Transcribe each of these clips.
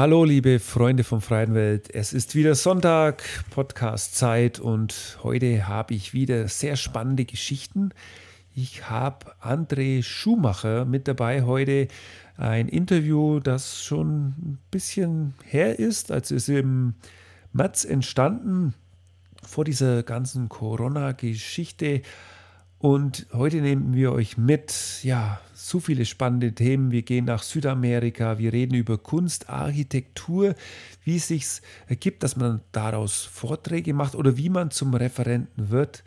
Hallo, liebe Freunde von Freien Welt. Es ist wieder Sonntag, Podcast-Zeit und heute habe ich wieder sehr spannende Geschichten. Ich habe André Schumacher mit dabei heute. Ein Interview, das schon ein bisschen her ist, als es im März entstanden, vor dieser ganzen Corona-Geschichte. Und heute nehmen wir euch mit, ja, so viele spannende Themen. Wir gehen nach Südamerika, wir reden über Kunst, Architektur, wie es sich ergibt, dass man daraus Vorträge macht oder wie man zum Referenten wird.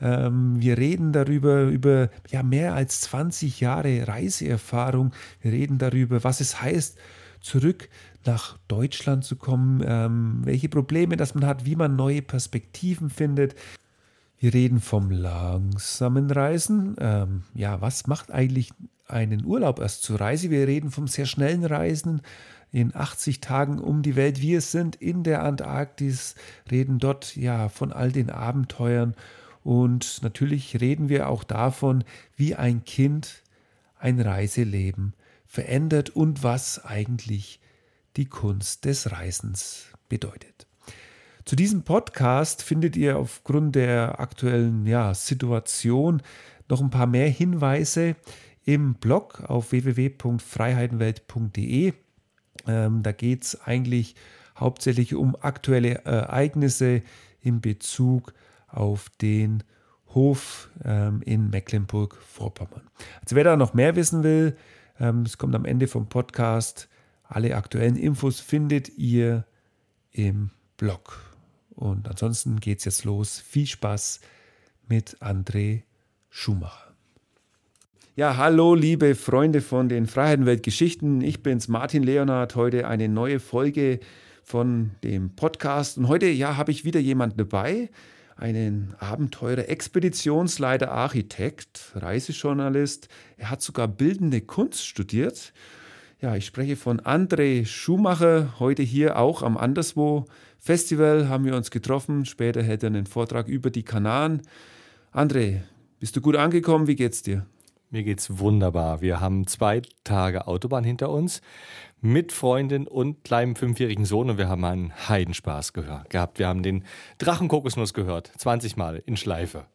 Ähm, wir reden darüber, über ja, mehr als 20 Jahre Reiseerfahrung. Wir reden darüber, was es heißt, zurück nach Deutschland zu kommen, ähm, welche Probleme das man hat, wie man neue Perspektiven findet. Wir reden vom langsamen Reisen. Ähm, ja, was macht eigentlich einen Urlaub erst zur Reise? Wir reden vom sehr schnellen Reisen in 80 Tagen um die Welt. Wir sind in der Antarktis, reden dort ja von all den Abenteuern und natürlich reden wir auch davon, wie ein Kind ein Reiseleben verändert und was eigentlich die Kunst des Reisens bedeutet. Zu diesem Podcast findet ihr aufgrund der aktuellen ja, Situation noch ein paar mehr Hinweise im Blog auf www.freiheitenwelt.de. Ähm, da geht es eigentlich hauptsächlich um aktuelle Ereignisse in Bezug auf den Hof ähm, in Mecklenburg-Vorpommern. Also wer da noch mehr wissen will, ähm, es kommt am Ende vom Podcast. Alle aktuellen Infos findet ihr im Blog. Und ansonsten geht es jetzt los. Viel Spaß mit André Schumacher. Ja, hallo liebe Freunde von den Freiheitenwelt-Geschichten. Ich bin's, Martin Leonard. Heute eine neue Folge von dem Podcast. Und heute, ja, habe ich wieder jemanden dabei. Einen Abenteurer, Expeditionsleiter, Architekt, Reisejournalist. Er hat sogar bildende Kunst studiert. Ja, ich spreche von André Schumacher, heute hier auch am Anderswo Festival haben wir uns getroffen. Später hätte er einen Vortrag über die Kanaren. André, bist du gut angekommen? Wie geht's dir? Mir geht's wunderbar. Wir haben zwei Tage Autobahn hinter uns mit Freundin und kleinem fünfjährigen Sohn und wir haben einen Heidenspaß gehabt. Wir haben den Drachenkokosnuss gehört, 20 Mal in Schleife.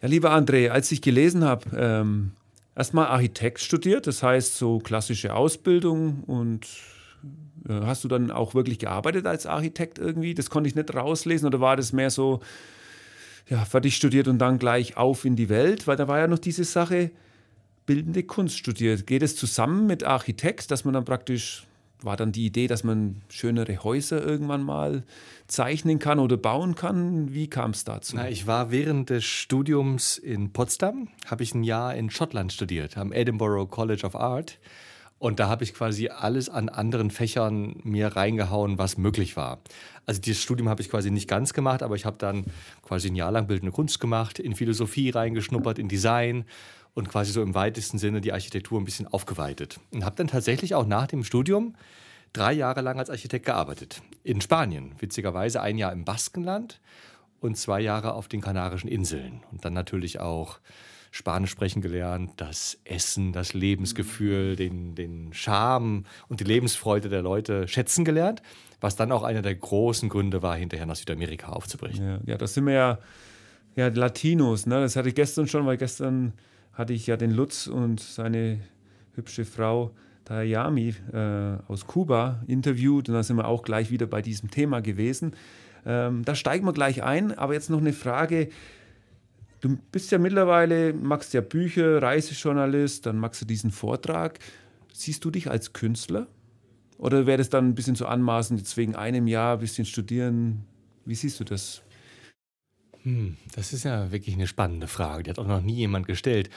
Ja, lieber André, als ich gelesen habe, ähm, erstmal Architekt studiert, das heißt so klassische Ausbildung und hast du dann auch wirklich gearbeitet als Architekt irgendwie? Das konnte ich nicht rauslesen oder war das mehr so, ja, fertig studiert und dann gleich auf in die Welt? Weil da war ja noch diese Sache, bildende Kunst studiert. Geht es zusammen mit Architekt, dass man dann praktisch, war dann die Idee, dass man schönere Häuser irgendwann mal zeichnen kann oder bauen kann? Wie kam es dazu? Na, ich war während des Studiums in Potsdam, habe ich ein Jahr in Schottland studiert, am Edinburgh College of Art. Und da habe ich quasi alles an anderen Fächern mir reingehauen, was möglich war. Also dieses Studium habe ich quasi nicht ganz gemacht, aber ich habe dann quasi ein Jahr lang bildende Kunst gemacht, in Philosophie reingeschnuppert, in Design und quasi so im weitesten Sinne die Architektur ein bisschen aufgeweitet. Und habe dann tatsächlich auch nach dem Studium drei Jahre lang als Architekt gearbeitet. In Spanien, witzigerweise ein Jahr im Baskenland und zwei Jahre auf den Kanarischen Inseln. Und dann natürlich auch Spanisch sprechen gelernt, das Essen, das Lebensgefühl, den, den Charme und die Lebensfreude der Leute schätzen gelernt, was dann auch einer der großen Gründe war, hinterher nach Südamerika aufzubrechen. Ja, ja das sind wir ja, ja Latinos, ne? das hatte ich gestern schon, weil gestern hatte ich ja den Lutz und seine hübsche Frau Dayami äh, aus Kuba interviewt und da sind wir auch gleich wieder bei diesem Thema gewesen. Ähm, da steigen wir gleich ein, aber jetzt noch eine Frage. Du bist ja mittlerweile, machst ja Bücher, Reisejournalist, dann machst du diesen Vortrag. Siehst du dich als Künstler? Oder wäre das dann ein bisschen zu anmaßend, jetzt wegen einem Jahr ein bisschen studieren? Wie siehst du das? Hm, das ist ja wirklich eine spannende Frage. Die hat auch noch nie jemand gestellt.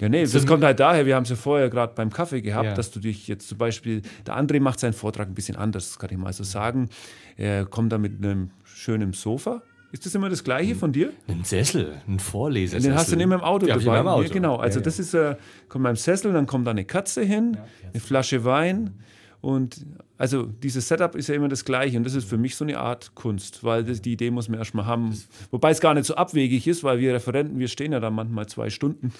Ja, nee, das kommt halt daher, wir haben es ja vorher gerade beim Kaffee gehabt, ja. dass du dich jetzt zum Beispiel, der André macht seinen Vortrag ein bisschen anders, das kann ich mal so sagen. Er kommt da mit einem schönen Sofa, ist das immer das Gleiche von dir? Ein Sessel, ein Vorlesesessel. Den hast du immer im Auto ja, dabei. Im Auto. Ja, genau, also ja, das ist, äh, kommt beim Sessel, dann kommt da eine Katze hin, eine Flasche Wein und also dieses Setup ist ja immer das Gleiche und das ist für mich so eine Art Kunst, weil das, die Idee muss man erstmal haben. Wobei es gar nicht so abwegig ist, weil wir Referenten, wir stehen ja da manchmal zwei Stunden.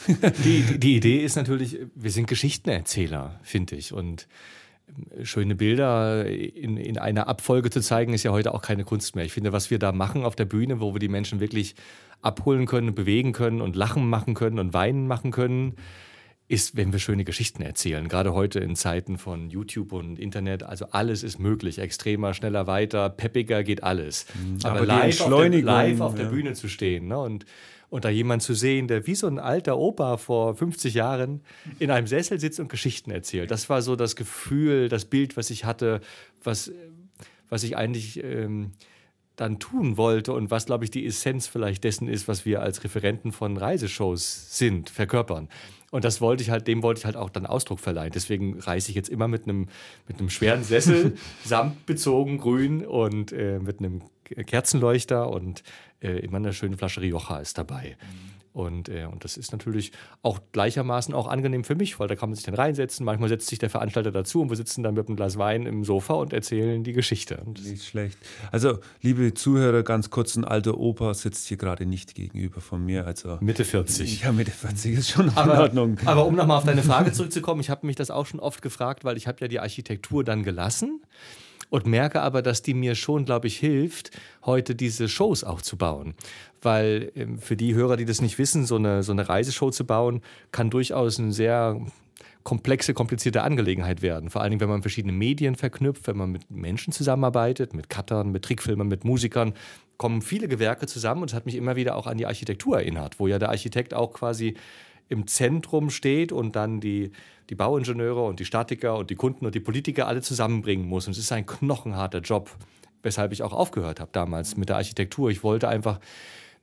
die, die Idee ist natürlich, wir sind Geschichtenerzähler, finde ich. Und schöne Bilder in, in einer Abfolge zu zeigen, ist ja heute auch keine Kunst mehr. Ich finde, was wir da machen auf der Bühne, wo wir die Menschen wirklich abholen können, bewegen können und lachen machen können und weinen machen können, ist, wenn wir schöne Geschichten erzählen. Gerade heute in Zeiten von YouTube und Internet, also alles ist möglich. Extremer, schneller, weiter, peppiger geht alles. Mhm. Aber, Aber live, auf der, live auf der Bühne zu stehen ne? und, und da jemand zu sehen, der wie so ein alter Opa vor 50 Jahren in einem Sessel sitzt und Geschichten erzählt. Das war so das Gefühl, das Bild, was ich hatte, was, was ich eigentlich... Ähm, dann tun wollte und was, glaube ich, die Essenz vielleicht dessen ist, was wir als Referenten von Reiseshows sind, verkörpern. Und das wollte ich halt, dem wollte ich halt auch dann Ausdruck verleihen. Deswegen reise ich jetzt immer mit einem, mit einem schweren Sessel, samtbezogen, grün und äh, mit einem Kerzenleuchter und äh, immer eine schöne Flasche Rioja ist dabei. Mhm. Und, äh, und das ist natürlich auch gleichermaßen auch angenehm für mich, weil da kann man sich dann reinsetzen. Manchmal setzt sich der Veranstalter dazu und wir sitzen dann mit einem Glas Wein im Sofa und erzählen die Geschichte. Nicht schlecht. Also, liebe Zuhörer, ganz kurz, ein alter Opa sitzt hier gerade nicht gegenüber von mir. Also, Mitte 40. Ja, Mitte 40 ist schon aber, in Ordnung. Aber um nochmal auf deine Frage zurückzukommen, ich habe mich das auch schon oft gefragt, weil ich habe ja die Architektur dann gelassen und merke aber, dass die mir schon, glaube ich, hilft, heute diese Shows auch zu bauen. Weil ähm, für die Hörer, die das nicht wissen, so eine, so eine Reiseshow zu bauen, kann durchaus eine sehr komplexe, komplizierte Angelegenheit werden. Vor allen Dingen, wenn man verschiedene Medien verknüpft, wenn man mit Menschen zusammenarbeitet, mit Cuttern, mit Trickfilmern, mit Musikern, kommen viele Gewerke zusammen und es hat mich immer wieder auch an die Architektur erinnert, wo ja der Architekt auch quasi im Zentrum steht und dann die, die Bauingenieure und die Statiker und die Kunden und die Politiker alle zusammenbringen muss. Und es ist ein knochenharter Job, weshalb ich auch aufgehört habe damals mit der Architektur. Ich wollte einfach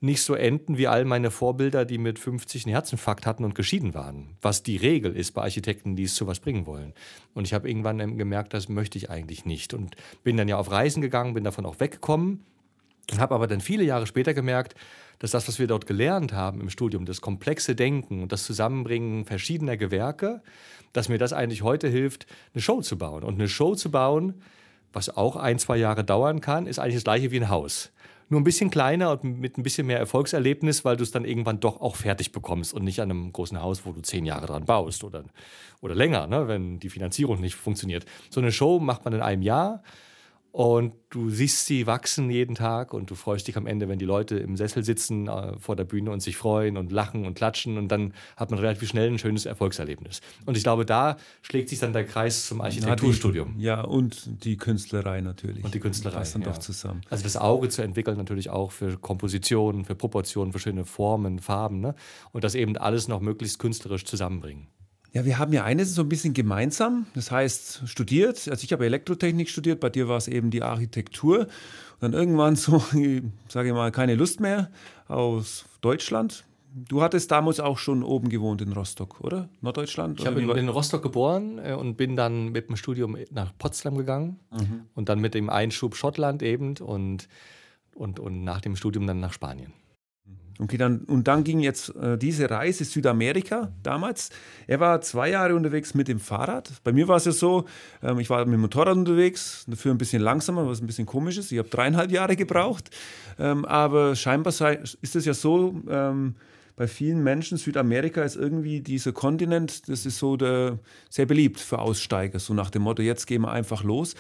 nicht so enden wie all meine Vorbilder, die mit 50 einen Herzinfarkt hatten und geschieden waren. Was die Regel ist bei Architekten, die es zu was bringen wollen. Und ich habe irgendwann gemerkt, das möchte ich eigentlich nicht. Und bin dann ja auf Reisen gegangen, bin davon auch weggekommen. Habe aber dann viele Jahre später gemerkt, dass das, was wir dort gelernt haben im Studium, das komplexe Denken und das Zusammenbringen verschiedener Gewerke, dass mir das eigentlich heute hilft, eine Show zu bauen. Und eine Show zu bauen, was auch ein, zwei Jahre dauern kann, ist eigentlich das gleiche wie ein Haus. Nur ein bisschen kleiner und mit ein bisschen mehr Erfolgserlebnis, weil du es dann irgendwann doch auch fertig bekommst und nicht an einem großen Haus, wo du zehn Jahre dran baust oder, oder länger, ne, wenn die Finanzierung nicht funktioniert. So eine Show macht man in einem Jahr und du siehst sie wachsen jeden Tag und du freust dich am Ende, wenn die Leute im Sessel sitzen äh, vor der Bühne und sich freuen und lachen und klatschen und dann hat man relativ schnell ein schönes Erfolgserlebnis. Und ich glaube, da schlägt sich dann der Kreis zum Architekturstudium. Ja, und die Künstlerei natürlich. Und die Künstlerei. Das dann ja. doch zusammen. Also das Auge zu entwickeln natürlich auch für Kompositionen, für Proportionen, für schöne Formen, Farben. Ne? Und das eben alles noch möglichst künstlerisch zusammenbringen. Ja, wir haben ja eines so ein bisschen gemeinsam. Das heißt, studiert. Also ich habe Elektrotechnik studiert, bei dir war es eben die Architektur. Und dann irgendwann so, sage ich mal, keine Lust mehr aus Deutschland. Du hattest damals auch schon oben gewohnt in Rostock, oder? Norddeutschland? Ich habe in, in, Rostock geboren äh, und bin dann mit dem Studium nach Potsdam gegangen mhm. und dann mit dem Einschub Schottland eben und, und, und nach dem Studium dann nach Spanien. Okay, dann, und dann ging jetzt äh, diese Reise Südamerika damals. Er war zwei Jahre unterwegs mit dem Fahrrad. Bei mir war es ja so, ähm, ich war mit dem Motorrad unterwegs, dafür ein bisschen langsamer, was ein bisschen komisch ist. Ich habe dreieinhalb Jahre gebraucht. Ähm, aber scheinbar sei, ist es ja so, ähm, bei vielen Menschen, Südamerika ist irgendwie dieser Kontinent, das ist so der, sehr beliebt für Aussteiger, so nach dem Motto, jetzt gehen wir einfach los.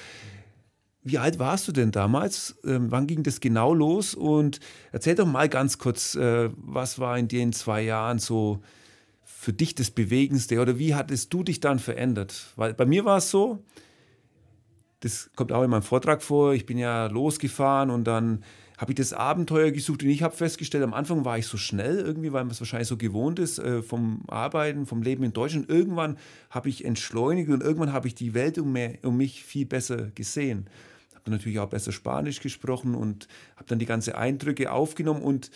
Wie alt warst du denn damals? Ähm, wann ging das genau los? Und erzähl doch mal ganz kurz, äh, was war in den zwei Jahren so für dich das Bewegendste oder wie hattest du dich dann verändert? Weil bei mir war es so, das kommt auch in meinem Vortrag vor, ich bin ja losgefahren und dann habe ich das Abenteuer gesucht und ich habe festgestellt, am Anfang war ich so schnell irgendwie, weil man es wahrscheinlich so gewohnt ist äh, vom Arbeiten, vom Leben in Deutschland. Irgendwann habe ich entschleunigt und irgendwann habe ich die Welt um, mehr, um mich viel besser gesehen habe natürlich auch besser Spanisch gesprochen und habe dann die ganzen Eindrücke aufgenommen und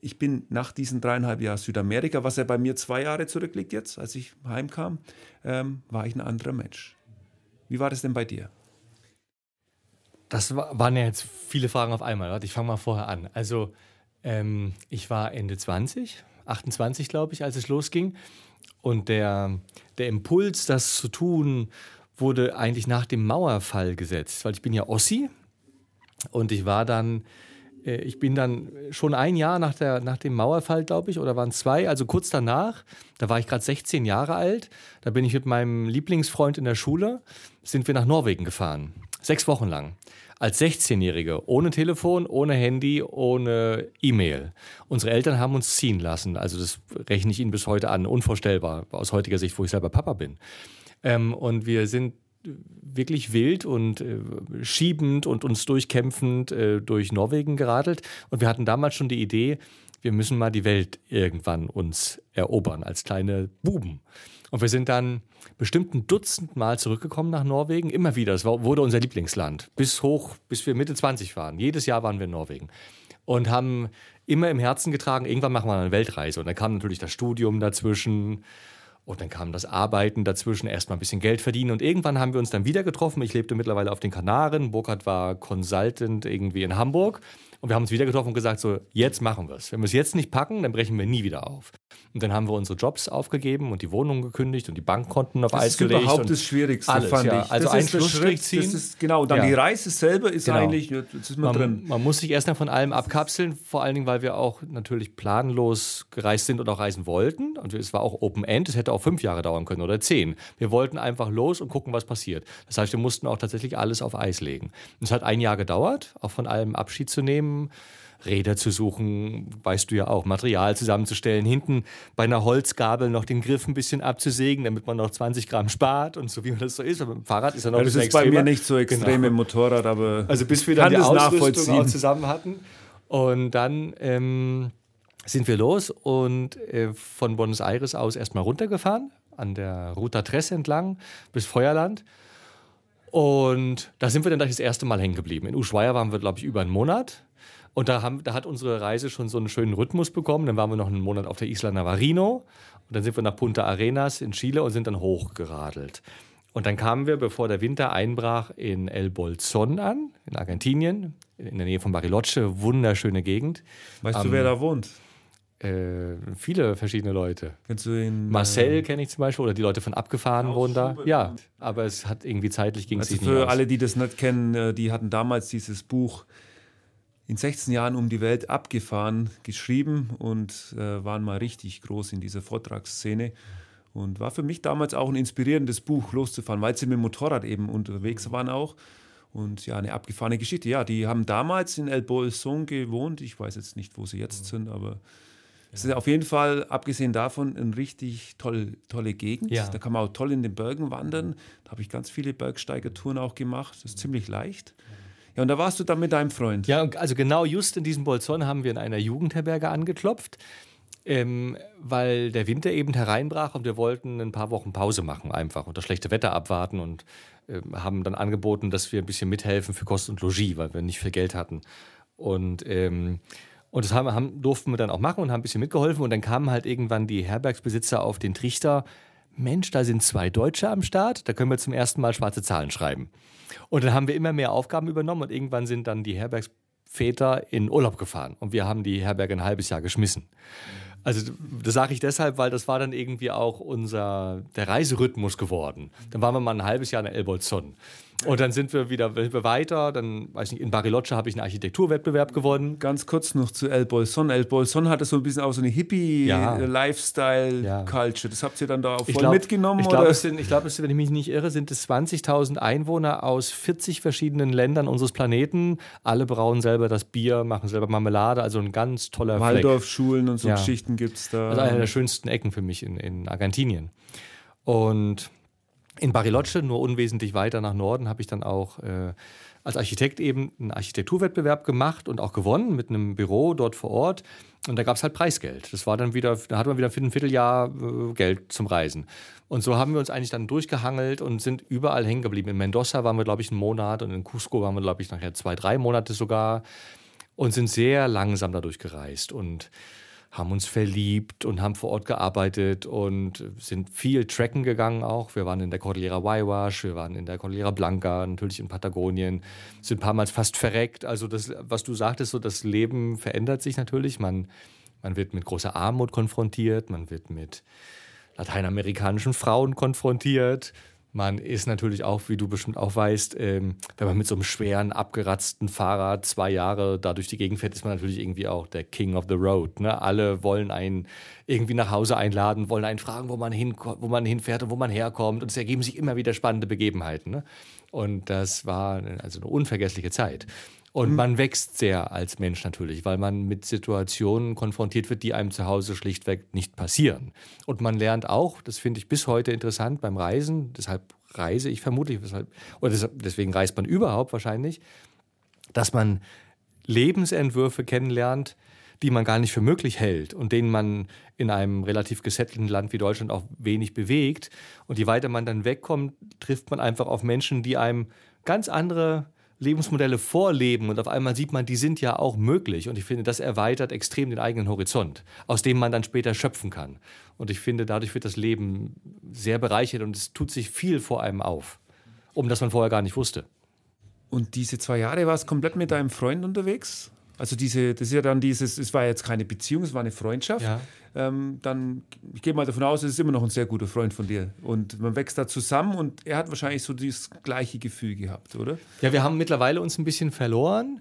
ich bin nach diesen dreieinhalb Jahren Südamerika, was ja bei mir zwei Jahre zurückliegt jetzt, als ich heimkam, ähm, war ich ein anderer Mensch. Wie war das denn bei dir? Das waren ja jetzt viele Fragen auf einmal. Ich fange mal vorher an. Also ähm, ich war Ende 20, 28 glaube ich, als es losging. Und der, der Impuls, das zu tun, wurde eigentlich nach dem Mauerfall gesetzt, weil ich bin ja Ossi und ich war dann äh, ich bin dann schon ein Jahr nach, der, nach dem Mauerfall, glaube ich, oder waren zwei, also kurz danach, da war ich gerade 16 Jahre alt, da bin ich mit meinem Lieblingsfreund in der Schule, sind wir nach Norwegen gefahren. Sechs Wochen lang. Als 16-Jährige, ohne Telefon, ohne Handy, ohne E-Mail. Unsere Eltern haben uns ziehen lassen. Also das rechne ich Ihnen bis heute an. Unvorstellbar aus heutiger Sicht, wo ich selber Papa bin. Ähm, und wir sind wirklich wild und äh, schiebend und uns durchkämpfend äh, durch Norwegen geradelt. Und wir hatten damals schon die Idee, wir müssen mal die Welt irgendwann uns erobern als kleine Buben. Und wir sind dann bestimmt ein Dutzend Mal zurückgekommen nach Norwegen. Immer wieder. Es wurde unser Lieblingsland. Bis hoch, bis wir Mitte 20 waren. Jedes Jahr waren wir in Norwegen. Und haben immer im Herzen getragen, irgendwann machen wir eine Weltreise. Und dann kam natürlich das Studium dazwischen. Und dann kam das Arbeiten dazwischen, erstmal ein bisschen Geld verdienen. Und irgendwann haben wir uns dann wieder getroffen. Ich lebte mittlerweile auf den Kanaren. Burkhard war Consultant irgendwie in Hamburg. Und wir haben uns wieder getroffen und gesagt, so, jetzt machen wir es. Wenn wir es jetzt nicht packen, dann brechen wir nie wieder auf. Und dann haben wir unsere Jobs aufgegeben und die Wohnung gekündigt und die Bankkonten auf das Eis gelegt. Das ist überhaupt das Schwierigste, alles, fand ja. ich. Also das ein Schlussstrich ziehen. Das ist, genau, dann ja. die Reise selber ist Genau. eigentlich, jetzt ist man, Man, drin. man muss sich erst mal von allem abkapseln, vor allen Dingen, weil wir auch natürlich planlos gereist sind und auch reisen wollten. Und es war auch Open End, es hätte auch fünf Jahre dauern können oder zehn. Wir wollten einfach los und gucken, was passiert. Das heißt, wir mussten auch tatsächlich alles auf Eis legen. Und es hat ein Jahr gedauert, auch von allem Abschied zu nehmen. Räder zu suchen, weißt du ja auch, Material zusammenzustellen, hinten bei einer Holzgabel noch den Griff ein bisschen abzusägen, damit man noch 20 Gramm spart und so wie man das so ist. Aber dem Fahrrad ist ja noch Ja, das ist bei mir extremer. nicht so extrem Genau. im Motorrad, aber Also bis wir dann die das Ausrüstung auch zusammen hatten. Und dann ähm, sind wir los und äh, von Buenos Aires aus erstmal runtergefahren, an der Ruta Tres entlang bis Feuerland. Und da sind wir dann gleich das erste Mal hängen geblieben. In Ushuaia waren wir, glaube ich, über einen Monat. Und da, haben, da hat unsere Reise schon so einen schönen Rhythmus bekommen. Dann waren wir noch einen Monat auf der Isla Navarino. Und dann sind wir nach Punta Arenas in Chile und sind dann hochgeradelt. Und dann kamen wir, bevor der Winter einbrach, in El Bolson an, in Argentinien, in der Nähe von Bariloche. Wunderschöne Gegend. Weißt Am- du, wer da wohnt? Äh, viele verschiedene Leute. Kennst du ihn? Marcel kenne ich zum Beispiel, oder die Leute von Abgefahren wohnen da. Ja, aber es hat irgendwie zeitlich ging es Also nicht für alle, die das nicht kennen, äh, die hatten damals dieses Buch in 16 Jahren um die Welt abgefahren, geschrieben und äh, waren mal richtig groß in dieser Vortragsszene. Und war für mich damals auch ein inspirierendes Buch, loszufahren, weil sie mit dem Motorrad eben unterwegs waren auch. Und ja, eine abgefahrene Geschichte. Ja, die haben damals in El Bolson gewohnt. Ich weiß jetzt nicht, wo sie jetzt sind, aber es ist auf jeden Fall, abgesehen davon, eine richtig toll, tolle Gegend. Ja. Da kann man auch toll in den Bergen wandern. Da habe ich ganz viele Bergsteigertouren auch gemacht. Das ist ziemlich leicht. Ja, und da warst du dann mit deinem Freund. Ja, also genau just in diesem Bolzon haben wir in einer Jugendherberge angeklopft, ähm, weil der Winter eben hereinbrach und wir wollten ein paar Wochen Pause machen einfach und das schlechte Wetter abwarten und ähm, haben dann angeboten, dass wir ein bisschen mithelfen für Kost und Logis, weil wir nicht viel Geld hatten. Und, ähm, und das haben, haben, durften wir dann auch machen und haben ein bisschen mitgeholfen und dann kamen halt irgendwann die Herbergsbesitzer auf den Trichter, Mensch, da sind zwei Deutsche am Start, da können wir zum ersten Mal schwarze Zahlen schreiben. Und dann haben wir immer mehr Aufgaben übernommen und irgendwann sind dann die Herbergsväter in Urlaub gefahren und wir haben die Herberge ein halbes Jahr geschmissen. Also das sage ich deshalb, weil das war dann irgendwie auch unser der Reiserhythmus geworden. Dann waren wir mal ein halbes Jahr in El Bolzon. Und dann sind wir wieder sind wir weiter. Dann, weiß nicht, in Bariloche habe ich einen Architekturwettbewerb gewonnen. Ganz kurz noch zu El Bolson. El Bolson hatte so ein bisschen auch so eine. Hippie-Lifestyle-Culture. Das habt ihr dann da auch voll glaub- mitgenommen? Ich glaube, oder? es sind, ich glaube, es, wenn ich mich nicht irre, sind es 20.000 Einwohner aus 40 verschiedenen Ländern unseres Planeten. Alle brauen selber das Bier, machen selber Marmelade. Also ein ganz toller. Waldorfschulen und so Ja. Geschichten gibt es da. Also eine der schönsten Ecken für mich in, in Argentinien. Und in Bariloche, nur unwesentlich weiter nach Norden, habe ich dann auch äh, als Architekt eben einen Architekturwettbewerb gemacht und auch gewonnen mit einem Büro dort vor Ort. Und da gab es halt Preisgeld. Das war dann wieder, da hat man wieder für ein Vierteljahr äh, Geld zum Reisen. Und so haben wir uns eigentlich dann durchgehangelt und sind überall hängen geblieben. In Mendoza waren wir, glaube ich, einen Monat und in Cusco waren wir, glaube ich, nachher zwei, drei Monate sogar und sind sehr langsam dadurch gereist und haben uns verliebt und haben vor Ort gearbeitet und sind viel tracken gegangen auch. Wir waren in der Cordillera Waiwash, wir waren in der Cordillera Blanca, natürlich in Patagonien, sind ein paar Mal fast verreckt. Also das, was du sagtest, so das Leben verändert sich natürlich. Man, man wird mit großer Armut konfrontiert, man wird mit lateinamerikanischen Frauen konfrontiert, Man ist natürlich auch, wie du bestimmt auch weißt, ähm, wenn man mit so einem schweren, abgeratzten Fahrrad zwei Jahre da durch die Gegend fährt, ist man natürlich irgendwie auch der King of the Road. Ne? Alle wollen einen irgendwie nach Hause einladen, wollen einen fragen, wo man, wo man hinfährt und wo man herkommt. Und es ergeben sich immer wieder spannende Begebenheiten. Ne? Und das war also eine unvergessliche Zeit. Und mhm. man wächst sehr als Mensch natürlich, weil man mit Situationen konfrontiert wird, die einem zu Hause schlichtweg nicht passieren. Und man lernt auch, das finde ich bis heute interessant beim Reisen, deshalb reise ich vermutlich, weshalb, oder deswegen reist man überhaupt wahrscheinlich, dass man Lebensentwürfe kennenlernt, die man gar nicht für möglich hält und denen man in einem relativ gesettelten Land wie Deutschland auch wenig bewegt. Und je weiter man dann wegkommt, trifft man einfach auf Menschen, die einem ganz andere Lebensmodelle vorleben und auf einmal sieht man, die sind ja auch möglich. Und ich finde, das erweitert extrem den eigenen Horizont, aus dem man dann später schöpfen kann. Und ich finde, dadurch wird das Leben sehr bereichert und es tut sich viel vor einem auf, um das man vorher gar nicht wusste. Und diese zwei Jahre warst du komplett mit deinem Freund unterwegs? Also diese, das ist ja dann dieses, es war jetzt keine Beziehung, es war eine Freundschaft. Ja. Ähm, dann, ich gehe mal davon aus, es ist immer noch ein sehr guter Freund von dir. Und man wächst da zusammen und er hat wahrscheinlich so dieses gleiche Gefühl gehabt, oder? Ja, wir haben mittlerweile uns ein bisschen verloren.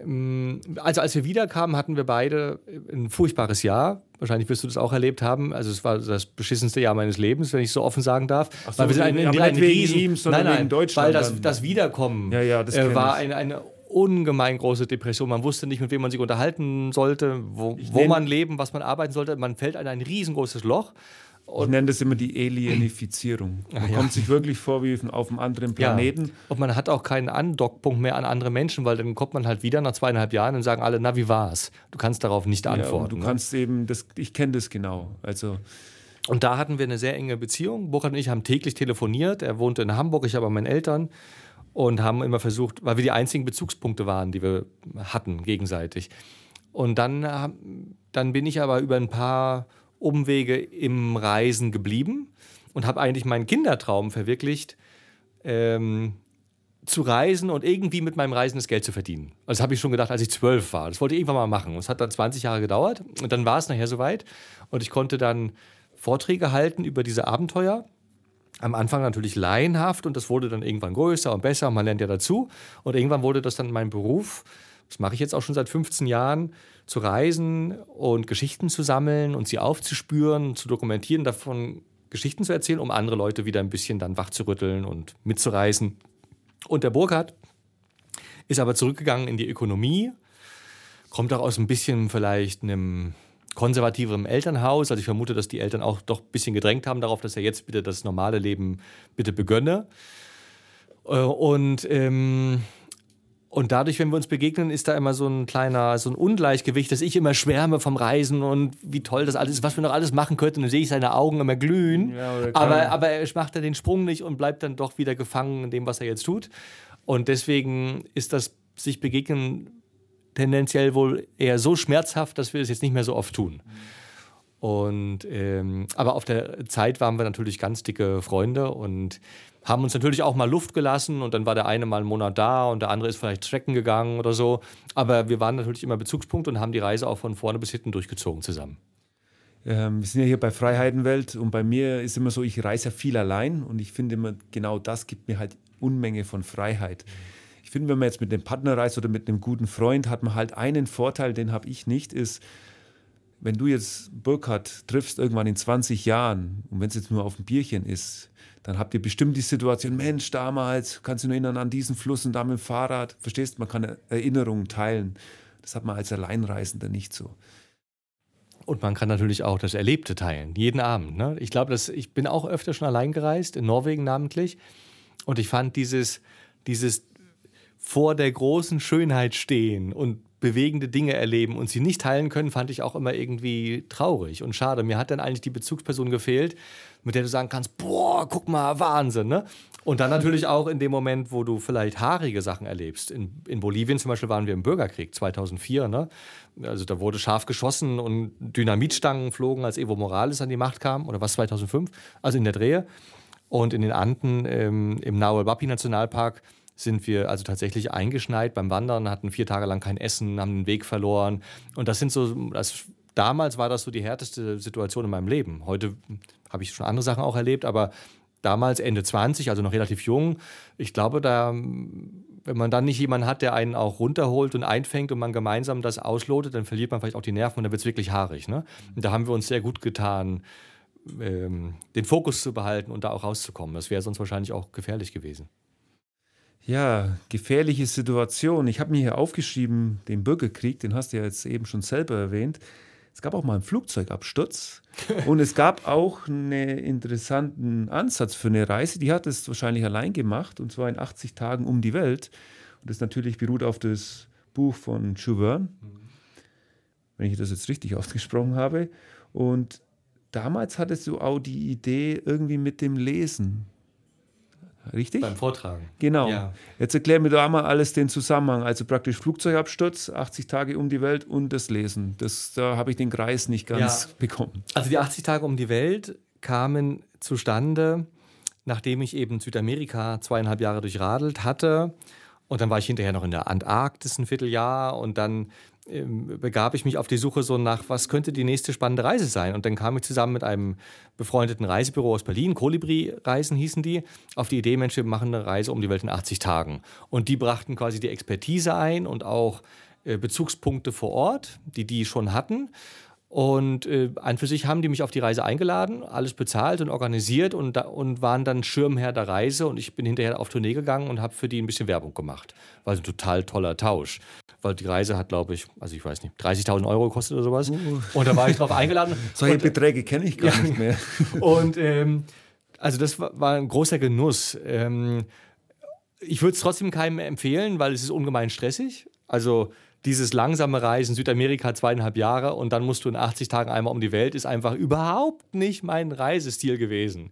Ähm, also als wir wiederkamen, hatten wir beide ein furchtbares Jahr. Wahrscheinlich wirst du das auch erlebt haben. Also es war das beschissenste Jahr meines Lebens, wenn ich so offen sagen darf. Ach so, weil wir sind ein, ein, ein, Riesen, ihm, sondern nein, nein, Deutschland. Weil das, das Wiederkommen ja, ja, das äh, war eine, eine ungemein große Depression. Man wusste nicht, mit wem man sich unterhalten sollte, wo, wo man leben, was man arbeiten sollte. Man fällt in ein riesengroßes Loch. Und ich nenne das immer die Alienifizierung. Man ja. kommt sich wirklich vor wie auf einem anderen Planeten. Ja. Und man hat auch keinen Andockpunkt mehr an andere Menschen, weil dann kommt man halt wieder nach zweieinhalb Jahren und sagen alle, na, wie war's? Du kannst darauf nicht antworten. Ja, du ne? kannst eben, das, ich kenne das genau. Also. Und da hatten wir eine sehr enge Beziehung. Burkhard und ich haben täglich telefoniert. Er wohnte in Hamburg, ich aber meinen Eltern und haben immer versucht, weil wir die einzigen Bezugspunkte waren, die wir hatten gegenseitig. Und dann, dann bin ich aber über ein paar Umwege im Reisen geblieben und habe eigentlich meinen Kindertraum verwirklicht, ähm, zu reisen und irgendwie mit meinem Reisen das Geld zu verdienen. Also das habe ich schon gedacht, als ich zwölf war. Das wollte ich irgendwann mal machen. Und es hat dann 20 Jahre gedauert und dann war es nachher soweit und ich konnte dann Vorträge halten über diese Abenteuer am Anfang natürlich laienhaft und das wurde dann irgendwann größer und besser und man lernt ja dazu. Und irgendwann wurde das dann mein Beruf. Das mache ich jetzt auch schon seit 15 Jahren, zu reisen und Geschichten zu sammeln und sie aufzuspüren, zu dokumentieren, davon Geschichten zu erzählen, um andere Leute wieder ein bisschen dann wach zu rütteln und mitzureißen. Und der Burkhardt ist aber zurückgegangen in die Ökonomie, kommt auch aus ein bisschen vielleicht einem konservativem Elternhaus. Also ich vermute, dass die Eltern auch doch ein bisschen gedrängt haben darauf, dass er jetzt bitte das normale Leben bitte begönne. Äh, und, ähm, und dadurch, wenn wir uns begegnen, ist da immer so ein kleiner, so ein Ungleichgewicht, dass ich immer schwärme vom Reisen und wie toll das alles ist, was wir noch alles machen könnten. Und dann sehe ich seine Augen immer glühen. Ja, aber, aber er macht dann den Sprung nicht und bleibt dann doch wieder gefangen in dem, was er jetzt tut. Und deswegen ist das sich begegnen tendenziell wohl eher so schmerzhaft, dass wir es jetzt nicht mehr so oft tun. Und, ähm, aber auf der Zeit waren wir natürlich ganz dicke Freunde und haben uns natürlich auch mal Luft gelassen und dann war der eine mal einen Monat da und der andere ist vielleicht strecken gegangen oder so. Aber wir waren natürlich immer Bezugspunkt und haben die Reise auch von vorne bis hinten durchgezogen zusammen. Ähm, wir sind ja hier bei Freiheitenwelt und bei mir ist immer so, ich reise ja viel allein und ich finde immer, genau das gibt mir halt Unmenge von Freiheit. Mhm finde, wenn man jetzt mit einem Partner reist oder mit einem guten Freund, hat man halt einen Vorteil, den habe ich nicht, ist, wenn du jetzt Burkhardt triffst irgendwann in 20 Jahren und wenn es jetzt nur auf ein Bierchen ist, dann habt ihr bestimmt die Situation, Mensch, damals, kannst du nur erinnern an diesen Fluss und da mit dem Fahrrad. Verstehst, man kann Erinnerungen teilen. Das hat man als Alleinreisender nicht so. Und man kann natürlich auch das Erlebte teilen, jeden Abend. Ne? Ich glaube, ich bin auch öfter schon allein gereist, in Norwegen namentlich. Und ich fand dieses, dieses vor der großen Schönheit stehen und bewegende Dinge erleben und sie nicht teilen können, fand ich auch immer irgendwie traurig und schade. Mir hat dann eigentlich die Bezugsperson gefehlt, mit der du sagen kannst, boah, guck mal, Wahnsinn, ne? Und dann natürlich auch in dem Moment, wo du vielleicht haarige Sachen erlebst. In, in Bolivien zum Beispiel waren wir im Bürgerkrieg 2004, ne? Also da wurde scharf geschossen und Dynamitstangen flogen, als Evo Morales an die Macht kam, oder was, 2005? Also in der Drehe. Und in den Anden, ähm, im Nahuel Nationalpark, sind wir also tatsächlich eingeschneit beim Wandern, hatten vier Tage lang kein Essen, haben den Weg verloren. Und das sind so, das, damals war das so die härteste Situation in meinem Leben. Heute habe ich schon andere Sachen auch erlebt, aber damals Ende 20, also noch relativ jung. Ich glaube, da, wenn man dann nicht jemanden hat, der einen auch runterholt und einfängt und man gemeinsam das auslotet, dann verliert man vielleicht auch die Nerven und dann wird es wirklich haarig. Ne? Und da haben wir uns sehr gut getan, ähm, den Fokus zu behalten und da auch rauszukommen. Das wäre sonst wahrscheinlich auch gefährlich gewesen. Ja, gefährliche Situation. Ich habe mir hier aufgeschrieben, den Bürgerkrieg, den hast du ja jetzt eben schon selber erwähnt. Es gab auch mal einen Flugzeugabsturz und es gab auch einen interessanten Ansatz für eine Reise. Die hat es wahrscheinlich allein gemacht und zwar in 80 Tagen um die Welt. Und das natürlich beruht auf das Buch von Jouverne, wenn ich das jetzt richtig ausgesprochen habe. Und damals hattest du auch die Idee irgendwie mit dem Lesen. Richtig? Beim Vortragen. Genau. Ja. Jetzt erklär mir doch mal alles den Zusammenhang. Also praktisch Flugzeugabsturz, 80 Tage um die Welt und das Lesen. Das, da habe ich den Kreis nicht ganz ja. bekommen. Also die 80 Tage um die Welt kamen zustande, nachdem ich eben Südamerika zweieinhalb Jahre durchradelt hatte. Und dann war ich hinterher noch in der Antarktis ein Vierteljahr und dann begab ich mich auf die Suche so nach, was könnte die nächste spannende Reise sein. Und dann kam ich zusammen mit einem befreundeten Reisebüro aus Berlin, Kolibri-Reisen hießen die, auf die Idee, Mensch, wir machen eine Reise um die Welt in 80 Tagen. Und die brachten quasi die Expertise ein und auch äh, Bezugspunkte vor Ort, die die schon hatten. Und äh, an für sich haben die mich auf die Reise eingeladen, alles bezahlt und organisiert und, da, und waren dann Schirmherr der Reise. Und ich bin hinterher auf Tournee gegangen und habe für die ein bisschen Werbung gemacht. War ein total toller Tausch. Weil die Reise hat, glaube ich, also ich weiß nicht, 30.000 Euro gekostet oder sowas. Uh. Und da war ich drauf eingeladen. Solche und, Beträge kenne ich gar ja. nicht mehr. Und ähm, also das war, war, ein großer Genuss. Ähm, ich würde es trotzdem keinem empfehlen, weil es ist ungemein stressig. Also dieses langsame Reisen, Südamerika zweieinhalb Jahre und dann musst du in 80 Tagen einmal um die Welt, ist einfach überhaupt nicht mein Reisestil gewesen.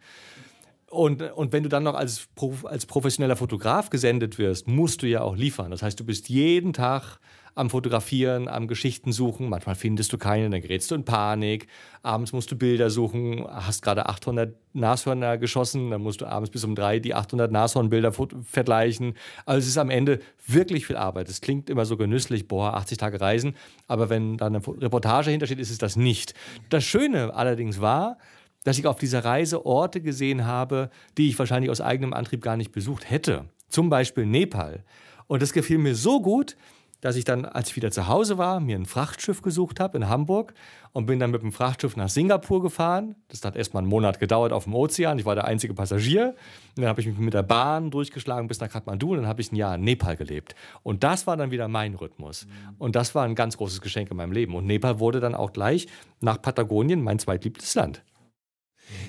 Und, und wenn du dann noch als, als professioneller Fotograf gesendet wirst, musst du ja auch liefern. Das heißt, du bist jeden Tag am Fotografieren, am Geschichten suchen. Manchmal findest du keine, dann gerätst du in Panik. Abends musst du Bilder suchen, hast gerade 800 Nashörner geschossen, dann musst du abends bis um drei die 800 Nashornbilder vergleichen. Also es ist am Ende wirklich viel Arbeit. Es klingt immer so genüsslich, boah, 80 Tage Reisen, aber wenn da eine Reportage hintersteht, ist es das nicht. Das Schöne allerdings war, dass ich auf dieser Reise Orte gesehen habe, die ich wahrscheinlich aus eigenem Antrieb gar nicht besucht hätte. Zum Beispiel Nepal. Und das gefiel mir so gut, dass ich dann, als ich wieder zu Hause war, mir ein Frachtschiff gesucht habe in Hamburg und bin dann mit dem Frachtschiff nach Singapur gefahren. Das hat erst mal einen Monat gedauert auf dem Ozean. Ich war der einzige Passagier. Und dann habe ich mich mit der Bahn durchgeschlagen bis nach Kathmandu und dann habe ich ein Jahr in Nepal gelebt. Und das war dann wieder mein Rhythmus. Und das war ein ganz großes Geschenk in meinem Leben. Und Nepal wurde dann auch gleich nach Patagonien mein zweitliebstes Land.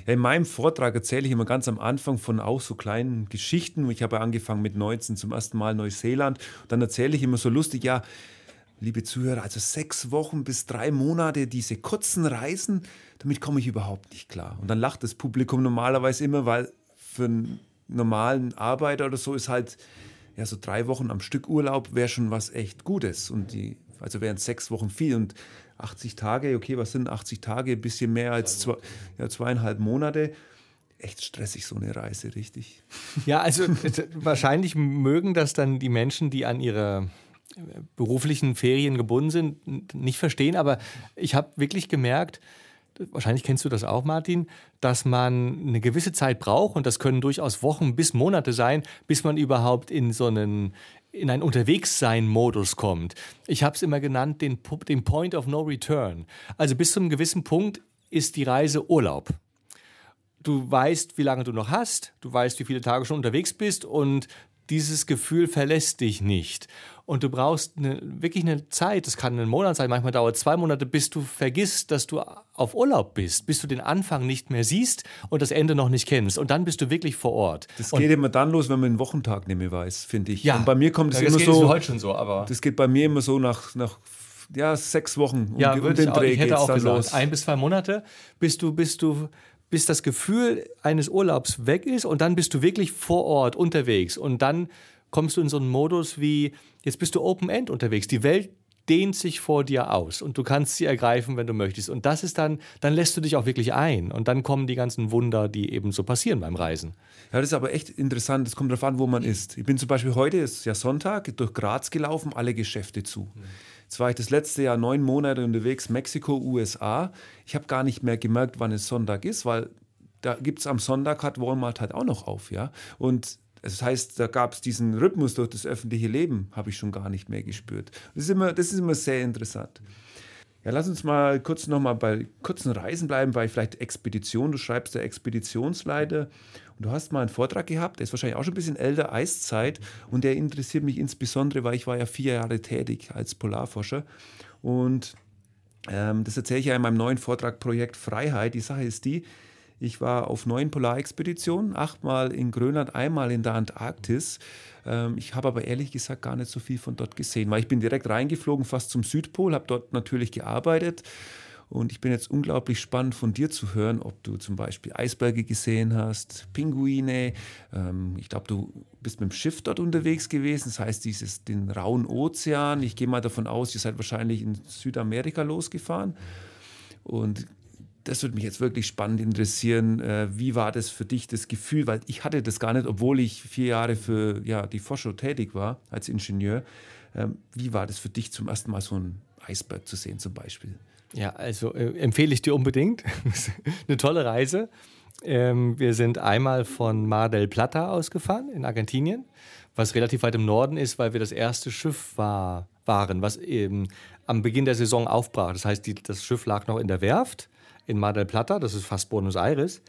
Ja, in meinem Vortrag erzähle ich immer ganz am Anfang von auch so kleinen Geschichten. Ich habe angefangen mit 19 zum ersten Mal Neuseeland. Dann erzähle ich immer so lustig, ja, liebe Zuhörer, also sechs Wochen bis drei Monate, diese kurzen Reisen, damit komme ich überhaupt nicht klar. Und dann lacht das Publikum normalerweise immer, weil für einen normalen Arbeiter oder so ist halt, ja, so drei Wochen am Stück Urlaub wäre schon was echt Gutes. Und die, also wären sechs Wochen viel. Und 80 Tage, okay, was sind 80 Tage? Ein bisschen mehr als zwei, ja, zweieinhalb Monate. Echt stressig, so eine Reise, richtig. Ja, also wahrscheinlich mögen das dann die Menschen, die an ihre äh, beruflichen Ferien gebunden sind, nicht verstehen. Aber ich habe wirklich gemerkt, wahrscheinlich kennst du das auch, Martin, dass man eine gewisse Zeit braucht und das können durchaus Wochen bis Monate sein, bis man überhaupt in so einen in einen Unterwegssein-Modus kommt. Ich habe es immer genannt, den, den Point of No Return. Also bis zu einem gewissen Punkt ist die Reise Urlaub. Du weißt, wie lange du noch hast, du weißt, wie viele Tage schon unterwegs bist und dieses Gefühl verlässt dich nicht. Und du brauchst eine, wirklich eine Zeit, das kann ein Monat sein, manchmal dauert zwei Monate, bis du vergisst, dass du auf Urlaub bist, bis du den Anfang nicht mehr siehst und das Ende noch nicht kennst. Und dann bist du wirklich vor Ort. Das geht und, immer dann los, wenn man den Wochentag nicht mehr weiß, finde ich. Ja, und bei mir kommt es ja, immer das so. heute schon so, aber. Das geht bei mir immer so nach, nach ja, sechs Wochen. Um ja, um den Dreh ich, ich hätte auch gesagt, los. ein bis zwei Monate, bis du, bis du bis das Gefühl eines Urlaubs weg ist und dann bist du wirklich vor Ort unterwegs und dann kommst du in so einen Modus wie, jetzt bist du Open-End unterwegs. Die Welt dehnt sich vor dir aus und du kannst sie ergreifen, wenn du möchtest. Und das ist dann, dann lässt du dich auch wirklich ein. Und dann kommen die ganzen Wunder, die eben so passieren beim Reisen. Ja, das ist aber echt interessant. Es kommt darauf an, wo man ist. Ich bin zum Beispiel heute, ist ja Sonntag, durch Graz gelaufen, alle Geschäfte zu. Jetzt war ich das letzte Jahr neun Monate unterwegs, Mexiko, USA. Ich habe gar nicht mehr gemerkt, wann es Sonntag ist, weil da gibt es am Sonntag, hat Walmart halt auch noch auf, ja. Und das heißt, da gab es diesen Rhythmus durch das öffentliche Leben, habe ich schon gar nicht mehr gespürt. Das ist immer, das ist immer sehr interessant. Ja, lass uns mal kurz nochmal bei kurzen Reisen bleiben, bei vielleicht Expedition. Du schreibst der Expeditionsleiter und du hast mal einen Vortrag gehabt, der ist wahrscheinlich auch schon ein bisschen älter, Eiszeit, und der interessiert mich insbesondere, weil ich war ja vier Jahre tätig als Polarforscher und ähm, das erzähle ich ja in meinem neuen Vortrag Projekt Freiheit. Die Sache ist die, ich war auf neun Polarexpeditionen, achtmal in Grönland, einmal in der Antarktis. Ähm, ich habe aber ehrlich gesagt gar nicht so viel von dort gesehen, weil ich bin direkt reingeflogen, fast zum Südpol, habe dort natürlich gearbeitet. Und ich bin jetzt unglaublich spannend von dir zu hören, ob du zum Beispiel Eisberge gesehen hast, Pinguine. Ähm, ich glaube, du bist mit dem Schiff dort unterwegs gewesen. Das heißt, dieses, den rauen Ozean. Ich gehe mal davon aus, ihr seid wahrscheinlich in Südamerika losgefahren. Und das würde mich jetzt wirklich spannend interessieren. Äh, wie war das für dich, das Gefühl? Weil ich hatte das gar nicht, obwohl ich vier Jahre für ja, die Forschung tätig war als Ingenieur. Ähm, wie war das für dich, zum ersten Mal so einen Eisberg zu sehen zum Beispiel? Ja, also äh, empfehle ich dir unbedingt. Eine tolle Reise. Ähm, wir sind einmal von Mar del Plata ausgefahren in Argentinien, was relativ weit im Norden ist, weil wir das erste Schiff war, waren, was eben am Beginn der Saison aufbrach. Das heißt, die, das Schiff lag noch in der Werft in Mar del Plata, das ist fast Buenos Aires,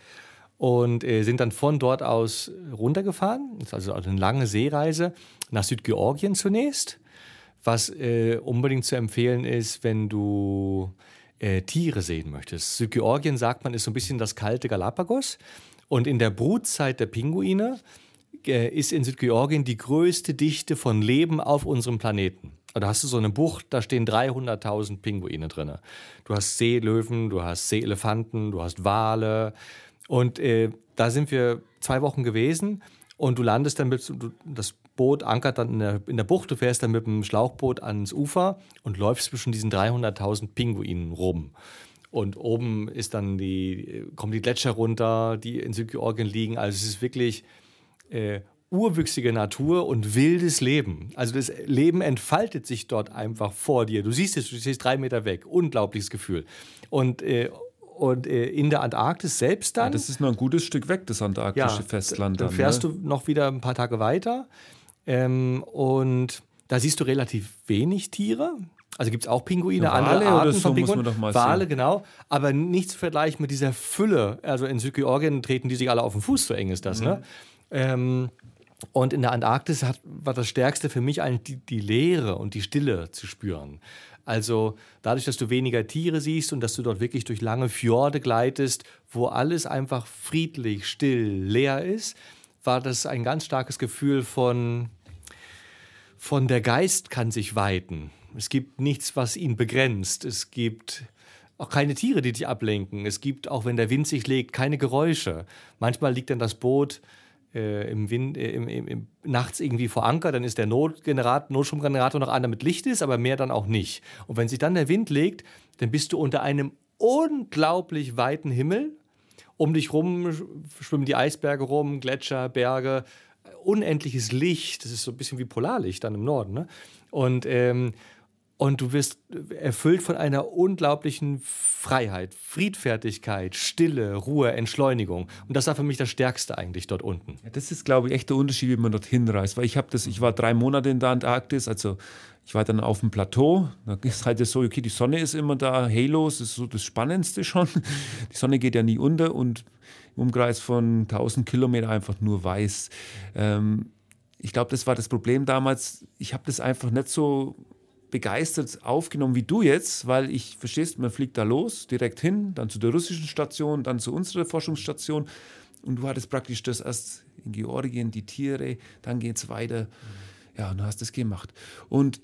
und äh, sind dann von dort aus runtergefahren. Also eine lange Seereise nach Südgeorgien zunächst, was äh, unbedingt zu empfehlen ist, wenn du äh, Tiere sehen möchtest. Südgeorgien, sagt man, ist so ein bisschen das kalte Galapagos. Und in der Brutzeit der Pinguine äh, ist in Südgeorgien die größte Dichte von Leben auf unserem Planeten. Da hast du so eine Bucht, da stehen 300.000 Pinguine drin. Du hast Seelöwen, du hast Seeelefanten, du hast Wale. Und äh, da sind wir zwei Wochen gewesen und du landest dann mit, das Boot ankert dann in der, in der Bucht, du fährst dann mit dem Schlauchboot ans Ufer und läufst zwischen diesen 300.000 Pinguinen rum. Und oben ist dann die, kommen die Gletscher runter, die in Südgeorgien liegen. Also es ist wirklich äh, urwüchsige Natur und wildes Leben. Also das Leben entfaltet sich dort einfach vor dir. Du siehst es, du siehst drei Meter weg. Unglaubliches Gefühl. Und, äh, und äh, in der Antarktis selbst dann. Ja, das ist noch ein gutes Stück weg, das antarktische ja, Festland. Dann, dann fährst ne? du noch wieder ein paar Tage weiter. Ähm, und da siehst du relativ wenig Tiere. Also gibt es auch Pinguine, ja, andere Arten so von Pinguinen. Wale, genau. Aber nichts zu vergleichen mit dieser Fülle. Also in Südgeorgien treten die sich alle auf den Fuß, so eng ist das. Ne? Mhm. Ne? Ähm, und in der Antarktis hat, war das Stärkste für mich eigentlich die, die Leere und die Stille zu spüren. Also dadurch, dass du weniger Tiere siehst und dass du dort wirklich durch lange Fjorde gleitest, wo alles einfach friedlich, still, leer ist, war das ein ganz starkes Gefühl von, von der Geist kann sich weiten. Es gibt nichts, was ihn begrenzt. Es gibt auch keine Tiere, die dich ablenken. Es gibt, auch wenn der Wind sich legt, keine Geräusche. Manchmal liegt dann das Boot äh, im Wind, äh, im, im, im, nachts irgendwie vor Anker, dann ist der Notgenerator, Notstromgenerator noch an, damit Licht ist, aber mehr dann auch nicht. Und wenn sich dann der Wind legt, dann bist du unter einem unglaublich weiten Himmel. Um dich rum schwimmen die Eisberge rum, Gletscher, Berge, unendliches Licht. Das ist so ein bisschen wie Polarlicht dann im Norden. Ne? Und ähm, und du wirst erfüllt von einer unglaublichen Freiheit, Friedfertigkeit, Stille, Ruhe, Entschleunigung. Und das war für mich das Stärkste eigentlich dort unten. Ja, das ist, glaube ich, echt der Unterschied, wie man dorthin reist. Weil ich habe das, ich war drei Monate in der Antarktis, also ich war dann auf dem Plateau. Da ist halt so, okay, die Sonne ist immer da, Halos ist so das Spannendste schon. Die Sonne geht ja nie unter und im Umkreis von 1000 Kilometern einfach nur weiß. Ähm, ich glaube, das war das Problem damals. Ich habe das einfach nicht so begeistert aufgenommen wie du jetzt, weil ich, verstehst, man fliegt da los, direkt hin, dann zu der russischen Station, dann zu unserer Forschungsstation und du hattest praktisch das erst in Georgien, die Tiere, dann geht es weiter. Ja, und du hast das gemacht. Und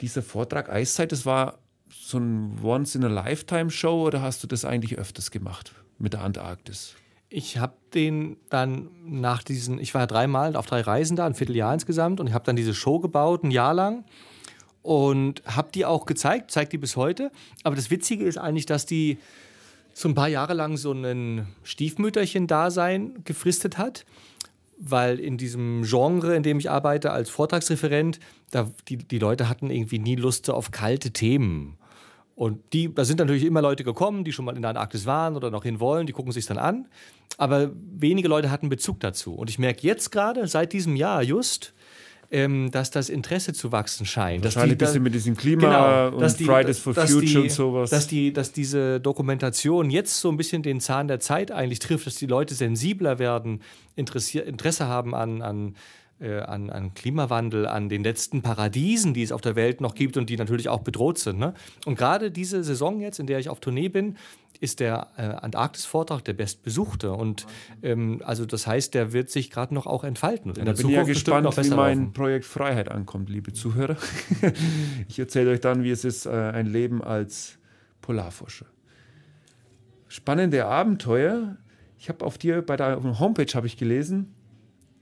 dieser Vortrag Eiszeit, das war so ein Once-in-a-Lifetime-Show oder hast du das eigentlich öfters gemacht mit der Antarktis? Ich habe den dann nach diesen, ich war ja dreimal auf drei Reisen da, ein Vierteljahr insgesamt, und ich habe dann diese Show gebaut, ein Jahr lang und habe die auch gezeigt, zeigt die bis heute. Aber das Witzige ist eigentlich, dass die so ein paar Jahre lang so ein Stiefmütterchen-Dasein gefristet hat, weil in diesem Genre, in dem ich arbeite als Vortragsreferent, da die, die Leute hatten irgendwie nie Lust auf kalte Themen. Und die, da sind natürlich immer Leute gekommen, die schon mal in der Antarktis waren oder noch hin wollen, die gucken sich dann an. Aber wenige Leute hatten Bezug dazu. Und ich merke jetzt gerade, seit diesem Jahr just, ähm, dass das Interesse zu wachsen scheint. Wahrscheinlich ein bisschen mit diesem Klima genau, und die, Fridays for Future die, und sowas. Dass, die, dass diese Dokumentation jetzt so ein bisschen den Zahn der Zeit eigentlich trifft, dass die Leute sensibler werden, Interesse haben an, an äh, an, an, Klimawandel, an den letzten Paradiesen, die es auf der Welt noch gibt und die natürlich auch bedroht sind. Ne? Und gerade diese Saison jetzt, in der ich auf Tournee bin, ist der äh, Antarktis-Vortrag der bestbesuchte. Und ähm, also das heißt, der wird sich gerade noch auch entfalten. Und in da bin ich ja gespannt, wie mein laufen. Projekt Freiheit ankommt, liebe Zuhörer. ich erzähle euch dann, wie es ist, äh, ein Leben als Polarforscher. Spannende Abenteuer. Ich habe auf dir bei der Homepage habe ich gelesen,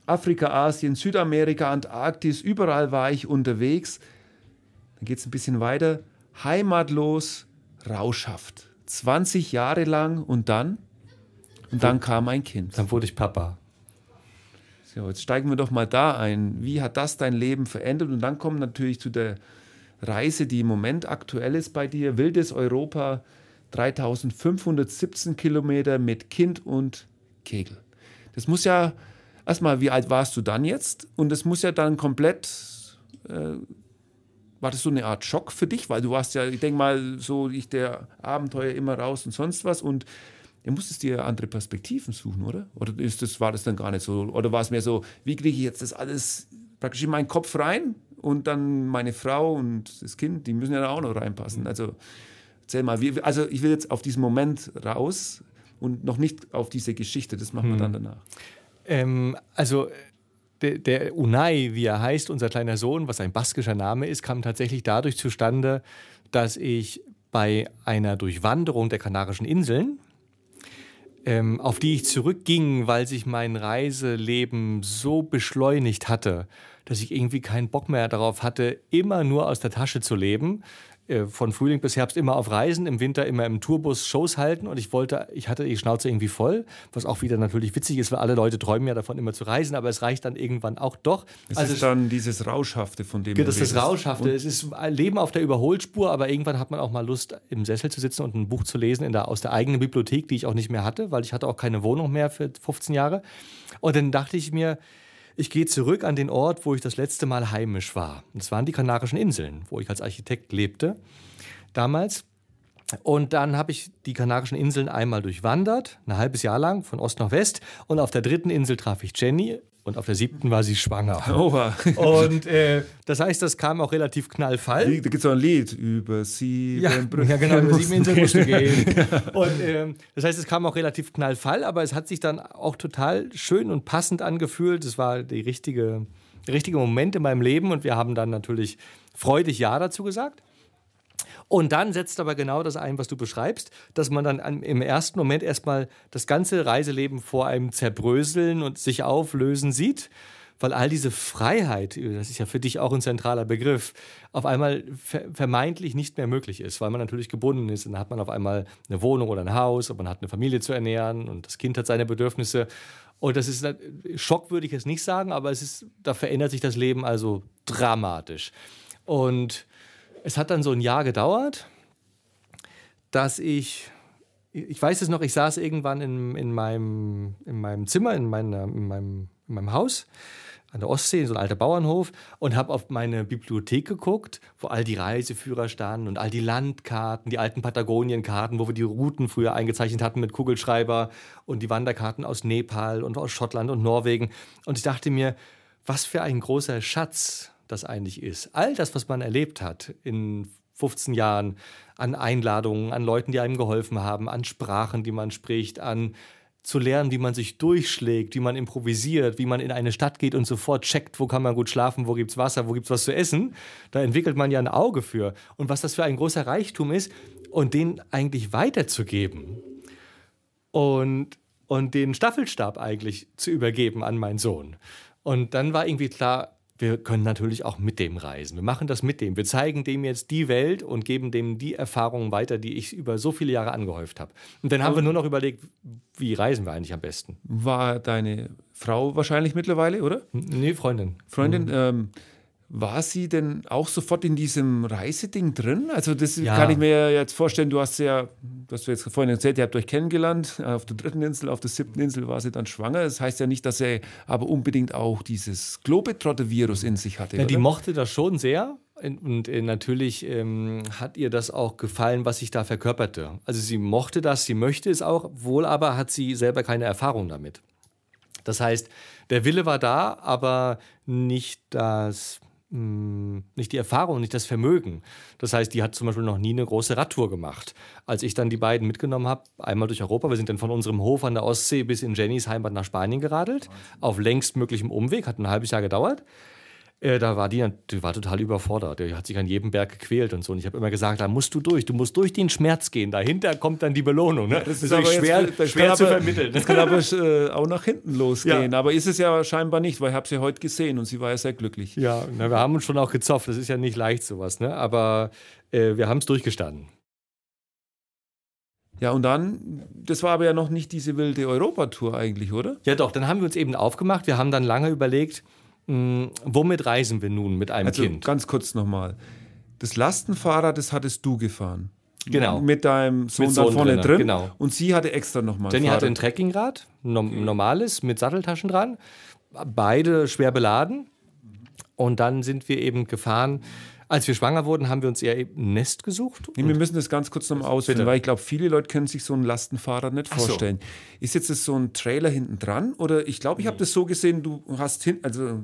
Afrika, Asien, Südamerika, Antarktis, überall war ich unterwegs. Dann geht es ein bisschen weiter. Heimatlos, rauschhaft. 20 Jahre lang und dann? Und dann kam ein Kind. Dann wurde ich Papa. So, jetzt steigen wir doch mal da ein. Wie hat das dein Leben verändert? Und dann kommen natürlich zu der Reise, die im Moment aktuell ist bei dir. Wildes Europa, 3517 Kilometer mit Kind und Kegel. Das muss ja erstmal, wie alt warst du dann jetzt? Und es muss ja dann komplett, äh, war das so eine Art Schock für dich? Weil du warst ja, ich denke mal, so ich der Abenteuer immer raus und sonst was und du musstest dir andere Perspektiven suchen, oder? Oder ist das, war das dann gar nicht so? Oder war es mehr so, wie kriege ich jetzt das alles praktisch in meinen Kopf rein und dann meine Frau und das Kind, die müssen ja da auch noch reinpassen. Also erzähl mal, wie, also ich will jetzt auf diesen Moment raus und noch nicht auf diese Geschichte, das machen wir dann hm. danach. Ähm, also der, der, Unai, wie er heißt, unser kleiner Sohn, was ein baskischer Name ist, kam tatsächlich dadurch zustande, dass ich bei einer Durchwanderung der Kanarischen Inseln, ähm, auf die ich zurückging, weil sich mein Reiseleben so beschleunigt hatte, dass ich irgendwie keinen Bock mehr darauf hatte, immer nur aus der Tasche zu leben, äh, von Frühling bis Herbst immer auf Reisen, im Winter immer im Tourbus Shows halten und ich wollte, ich hatte die Schnauze irgendwie voll, was auch wieder natürlich witzig ist, weil alle Leute träumen ja davon immer zu reisen, aber es reicht dann irgendwann auch doch. Es also ist dann dieses Rauschhafte, von dem Das ist das Rauschhafte. es ist Leben auf der Überholspur, aber irgendwann hat man auch mal Lust, im Sessel zu sitzen und ein Buch zu lesen in der, aus der eigenen Bibliothek, die ich auch nicht mehr hatte, weil ich hatte auch keine Wohnung mehr für 15 Jahre. Und dann dachte ich mir, ich gehe zurück an den Ort, wo ich das letzte Mal heimisch war. Das waren die Kanarischen Inseln, wo ich als Architekt lebte damals. Und dann habe ich die Kanarischen Inseln einmal durchwandert, ein halbes Jahr lang, von Ost nach West. Und auf der dritten Insel traf ich Jenny und auf der siebten war sie schwanger. Oha. Und äh, das heißt, das kam auch relativ knallfall. Da gibt es auch ein Lied über sieben ja, Brücken. Ja, genau, über sieben Inseln musste gehen. Und äh, das heißt, es kam auch relativ knallfall, aber es hat sich dann auch total schön und passend angefühlt. Es war die richtige, der richtige Moment in meinem Leben und wir haben dann natürlich freudig Ja dazu gesagt. Und dann setzt aber genau das ein, was du beschreibst, dass man dann im ersten Moment erstmal das ganze Reiseleben vor einem zerbröseln und sich auflösen sieht weil all diese Freiheit, das ist ja für dich auch ein zentraler Begriff, auf einmal vermeintlich nicht mehr möglich ist, weil man natürlich gebunden ist. Dann hat man auf einmal eine Wohnung oder ein Haus und man hat eine Familie zu ernähren und das Kind hat seine Bedürfnisse. Und das ist Schock, würde ich jetzt nicht sagen, aber es ist, da verändert sich das Leben also dramatisch. Und es hat dann so ein Jahr gedauert, dass ich, ich weiß es noch, ich saß irgendwann in, in, meinem, in meinem Zimmer, in, meiner, in, meinem, in meinem Haus an der Ostsee, so ein alter Bauernhof, und habe auf meine Bibliothek geguckt, wo all die Reiseführer standen und all die Landkarten, die alten Patagonienkarten, wo wir die Routen früher eingezeichnet hatten mit Kugelschreiber und die Wanderkarten aus Nepal und aus Schottland und Norwegen. Und ich dachte mir, was für ein großer Schatz das eigentlich ist. All das, was man erlebt hat in 15 Jahren an Einladungen, an Leuten, die einem geholfen haben, an Sprachen, die man spricht, an zu lernen, wie man sich durchschlägt, wie man improvisiert, wie man in eine Stadt geht und sofort checkt, wo kann man gut schlafen, wo gibt es Wasser, wo gibt es was zu essen. Da entwickelt man ja ein Auge für. Und was das für ein großer Reichtum ist und den eigentlich weiterzugeben und, und den Staffelstab eigentlich zu übergeben an meinen Sohn. Und dann war irgendwie klar, wir können natürlich auch mit dem reisen. Wir machen das mit dem. Wir zeigen dem jetzt die Welt und geben dem die Erfahrungen weiter, die ich über so viele Jahre angehäuft habe. Und dann haben wir nur noch überlegt, wie reisen wir eigentlich am besten? War deine Frau wahrscheinlich mittlerweile, oder? Nee, Freundin. Freundin, mhm. ähm, war sie denn auch sofort in diesem Reiseding drin? Also das ja. kann ich mir jetzt vorstellen, du hast ja, du hast jetzt vorhin erzählt, ihr habt euch kennengelernt, auf der dritten Insel, auf der siebten Insel war sie dann schwanger. Das heißt ja nicht, dass er aber unbedingt auch dieses Globetrotter-Virus in sich hatte. Ja, die mochte das schon sehr. Und äh, natürlich ähm, hat ihr das auch gefallen, was ich da verkörperte. Also sie mochte das, sie möchte es auch, wohl aber hat sie selber keine Erfahrung damit. Das heißt, der Wille war da, aber nicht das nicht die Erfahrung, nicht das Vermögen. Das heißt, die hat zum Beispiel noch nie eine große Radtour gemacht. Als ich dann die beiden mitgenommen habe, einmal durch Europa, wir sind dann von unserem Hof an der Ostsee bis in Jennys Heimat nach Spanien geradelt, auf längstmöglichem Umweg, hat ein halbes Jahr gedauert. Äh, da war die, die war total überfordert. Die hat sich an jedem Berg gequält und so. Und ich habe immer gesagt, da musst du durch, du musst durch den Schmerz gehen. Dahinter kommt dann die Belohnung. Ne? Ja, das, ist, aber schwer, jetzt, schwer zu vermitteln. Das kann aber äh, auch nach hinten losgehen. Ja. Aber ist es ja scheinbar nicht, weil ich habe sie heute gesehen und sie war ja sehr glücklich. Ja, na, wir haben uns schon auch gezofft. Das ist ja nicht leicht sowas. Ne? Aber äh, wir haben es durchgestanden. Ja, und dann, das war aber ja noch nicht diese wilde Europatour eigentlich, oder? Ja, doch, dann haben wir uns eben aufgemacht. Wir haben dann lange überlegt, hm, womit reisen wir nun mit einem also, Kind? Ganz kurz nochmal. Das Lastenfahrrad, das hattest du gefahren. Genau. Mit deinem Sohn, mit Sohn da vorne drin. drin. Genau. Und sie hatte extra nochmal. Jenny hatte ein Trekkingrad, normales, mit Satteltaschen dran. Beide schwer beladen. Und dann sind wir eben gefahren als wir schwanger wurden, haben wir uns eher ein Nest gesucht. Nee, wir müssen das ganz kurz nochmal ausführen, weil ich glaube, viele Leute können sich so ein Lastenfahrrad nicht vorstellen. So. Ist jetzt das so ein Trailer hinten dran? Oder ich glaube, ich habe das so gesehen, du hast hinten, also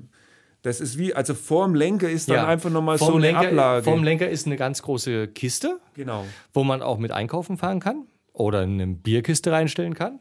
das ist wie, also vorm Lenker ist dann ja. einfach nochmal so eine Lenker, Ablage. Vorm Lenker ist eine ganz große Kiste, genau. wo man auch mit einkaufen fahren kann oder eine Bierkiste reinstellen kann.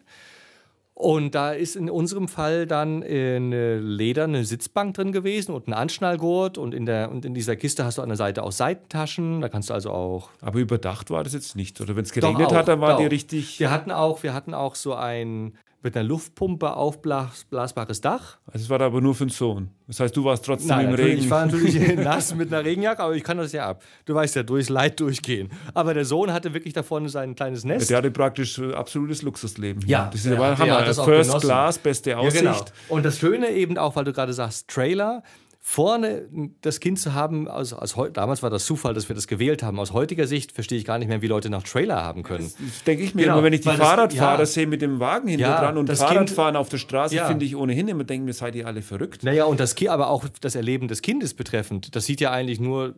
Und da ist in unserem Fall dann eine lederne Sitzbank drin gewesen und ein Anschnallgurt. Und in, der, und in dieser Kiste hast du an der Seite auch Seitentaschen. Da kannst du also auch. Aber überdacht war das jetzt nicht. Oder wenn es geregnet hat, dann war die richtig. Wir hatten auch, wir hatten auch so ein mit einer Luftpumpe aufblasbares Dach. Also es war aber nur für den Sohn. Das heißt, du warst trotzdem Nein, im Regen. Ich war natürlich nass mit einer Regenjacke, aber ich kann das ja ab. Du weißt ja, durchs Leid durchgehen. Aber der Sohn hatte wirklich da vorne sein kleines Nest. Der hatte praktisch äh, absolutes Luxusleben. Ja, das ist ja, Hammer. First Class, beste Aussicht. Ja, genau. Und das Schöne eben auch, weil du gerade sagst, Trailer vorne das Kind zu haben, also aus, damals war das Zufall, dass wir das gewählt haben. Aus heutiger Sicht verstehe ich gar nicht mehr, wie Leute noch Trailer haben können. Das denke ich mir genau, immer, wenn ich die Fahrradfahrer ja, sehe mit dem Wagen hinter ja, dran und Fahrradfahren kind, auf der Straße, ja. finde ich ohnehin immer, denken wir, seid ihr alle verrückt. Naja, und das aber auch das Erleben des Kindes betreffend, das sieht ja eigentlich nur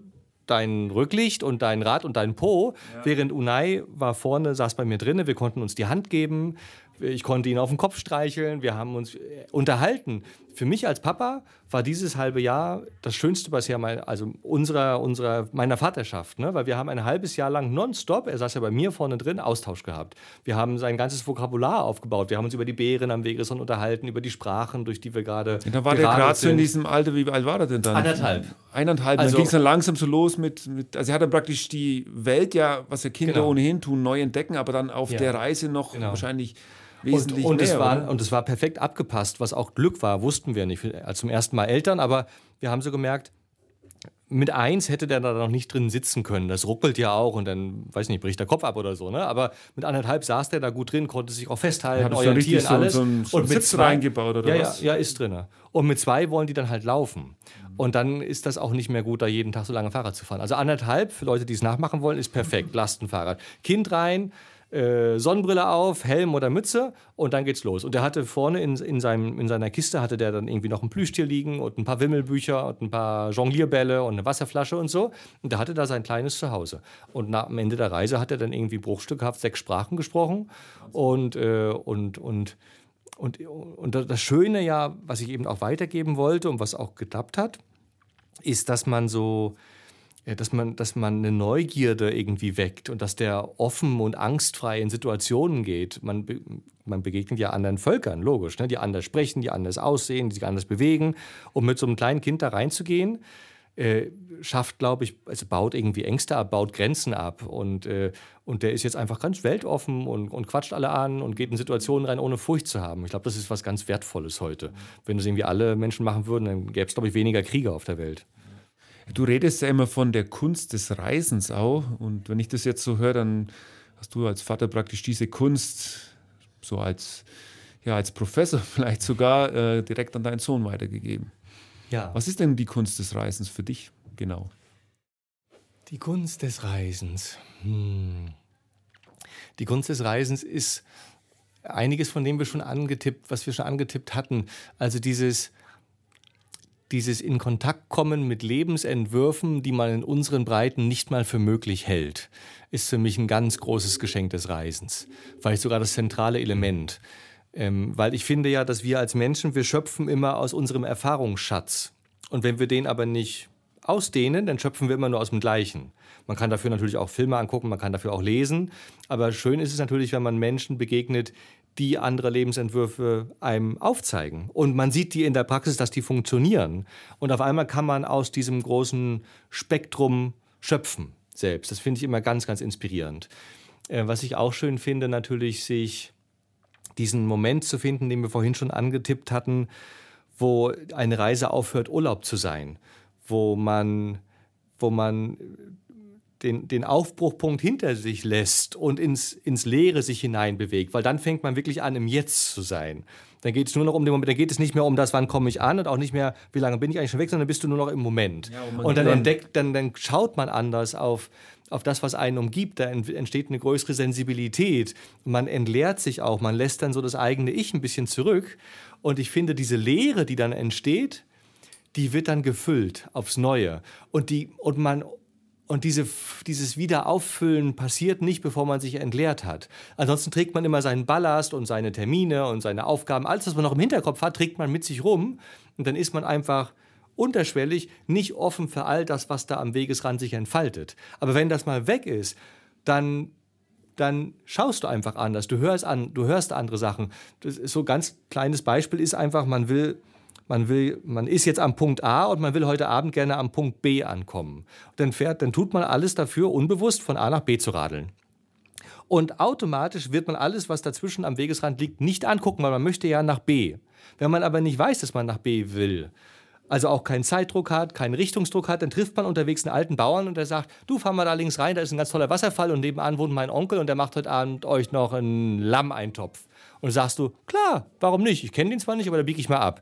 dein Rücklicht und dein Rad und dein Po, während Unai war vorne, saß bei mir drinnen, wir konnten uns die Hand geben, ich konnte ihn auf den Kopf streicheln, wir haben uns äh, unterhalten. Für mich als Papa war dieses halbe Jahr das Schönste bisher, mein, also unserer, unserer, meiner Vaterschaft, ne? weil wir haben ein halbes Jahr lang nonstop, er saß ja bei mir vorne drin, Austausch gehabt. Wir haben sein ganzes Vokabular aufgebaut, wir haben uns über die Bären am Wegesrand unterhalten, über die Sprachen, durch die wir gerade ja, Da war der gerade so in diesem Alter, wie alt war er denn dann? Anderthalb. Eineinhalb, also, dann ging es dann langsam so los mit, mit, also er hat dann praktisch die Welt ja, was ja Kinder genau. ohnehin tun, neu entdecken, aber dann auf ja. der Reise noch genau. wahrscheinlich wesentlich und, und mehr. Es war, und es war perfekt abgepasst, was auch Glück war, wussten wir nicht. Also zum ersten Mal Eltern, aber wir haben so gemerkt, mit eins hätte der da noch nicht drin sitzen können. Das ruckelt ja auch und dann, weiß nicht, bricht der Kopf ab oder so. Ne? Aber mit anderthalb saß der da gut drin, konnte sich auch festhalten, orientieren, so, alles. So, ein, so und mit Sitz zwei, reingebaut oder ja, was? Ja, ja, ist drin. Und mit zwei wollen die dann halt laufen. Und dann ist das auch nicht mehr gut, da jeden Tag so lange Fahrrad zu fahren. Also anderthalb, für Leute, die es nachmachen wollen, ist perfekt. Lastenfahrrad. Kind rein, äh, Sonnenbrille auf, Helm oder Mütze und dann geht's los. Und der hatte vorne in, in, seinem, in seiner Kiste hatte der dann irgendwie noch ein Plüschtier liegen und ein paar Wimmelbücher und ein paar Jonglierbälle und eine Wasserflasche und so. Und der hatte da sein kleines Zuhause. Und nach, am Ende der Reise hat er dann irgendwie bruchstückhaft sechs Sprachen gesprochen und, äh, und, und und, und das Schöne ja, was ich eben auch weitergeben wollte und was auch geklappt hat, ist, dass man so, dass man, dass man eine Neugierde irgendwie weckt und dass der offen und angstfrei in Situationen geht. Man, man begegnet ja anderen Völkern, logisch, ne? die anders sprechen, die anders aussehen, die sich anders bewegen. Und mit so einem kleinen Kind da reinzugehen, äh, schafft, glaube ich, also baut irgendwie Ängste ab, baut Grenzen ab. Und, äh, und der ist jetzt einfach ganz weltoffen und, und quatscht alle an und geht in Situationen rein, ohne Furcht zu haben. Ich glaube, das ist was ganz Wertvolles heute. Wenn das irgendwie alle Menschen machen würden, dann gäbe es, glaube ich, weniger Kriege auf der Welt. Du redest ja immer von der Kunst des Reisens auch. Und wenn ich das jetzt so höre, dann hast du als Vater praktisch diese Kunst so als, ja, als Professor vielleicht sogar äh, direkt an deinen Sohn weitergegeben. Ja. Was ist denn die Kunst des Reisens für dich genau? Die Kunst des Reisens. Hm. Die Kunst des Reisens ist einiges von dem wir schon angetippt, was wir schon angetippt hatten. Also dieses, dieses in Kontakt kommen mit Lebensentwürfen, die man in unseren Breiten nicht mal für möglich hält, ist für mich ein ganz großes Geschenk des Reisens. Vielleicht sogar das zentrale Element. Ähm, weil ich finde ja, dass wir als Menschen, wir schöpfen immer aus unserem Erfahrungsschatz. Und wenn wir den aber nicht ausdehnen, dann schöpfen wir immer nur aus dem Gleichen. Man kann dafür natürlich auch Filme angucken, man kann dafür auch lesen. Aber schön ist es natürlich, wenn man Menschen begegnet, die andere Lebensentwürfe einem aufzeigen. Und man sieht die in der Praxis, dass die funktionieren. Und auf einmal kann man aus diesem großen Spektrum schöpfen selbst. Das finde ich immer ganz, ganz inspirierend. Äh, was ich auch schön finde, natürlich sich diesen Moment zu finden, den wir vorhin schon angetippt hatten, wo eine Reise aufhört, Urlaub zu sein, wo man, wo man den, den Aufbruchpunkt hinter sich lässt und ins, ins Leere sich hineinbewegt, weil dann fängt man wirklich an, im Jetzt zu sein. Dann geht es nur noch um den Moment, dann geht es nicht mehr um das, wann komme ich an und auch nicht mehr, wie lange bin ich eigentlich schon weg, sondern bist du nur noch im Moment. Ja, und, und dann entdeckt, dann, dann schaut man anders auf, auf das, was einen umgibt. Da entsteht eine größere Sensibilität. Man entleert sich auch, man lässt dann so das eigene Ich ein bisschen zurück. Und ich finde, diese Leere, die dann entsteht, die wird dann gefüllt aufs Neue. Und, die, und man und diese, dieses Wiederauffüllen passiert nicht, bevor man sich entleert hat. Ansonsten trägt man immer seinen Ballast und seine Termine und seine Aufgaben. Alles, was man noch im Hinterkopf hat, trägt man mit sich rum. Und dann ist man einfach unterschwellig nicht offen für all das, was da am Wegesrand sich entfaltet. Aber wenn das mal weg ist, dann dann schaust du einfach anders. Du hörst an, du hörst andere Sachen. Das ist so ein ganz kleines Beispiel ist einfach, man will man will, man ist jetzt am Punkt A und man will heute Abend gerne am Punkt B ankommen. dann fährt, dann tut man alles dafür, unbewusst von A nach B zu radeln. Und automatisch wird man alles, was dazwischen am Wegesrand liegt, nicht angucken, weil man möchte ja nach B. Wenn man aber nicht weiß, dass man nach B will, also auch keinen Zeitdruck hat, keinen Richtungsdruck hat, dann trifft man unterwegs einen alten Bauern und der sagt, du fahr mal da links rein, da ist ein ganz toller Wasserfall und nebenan wohnt mein Onkel und der macht heute Abend euch noch einen Lammeintopf. Und sagst du, klar, warum nicht? Ich kenne den zwar nicht, aber da biege ich mal ab.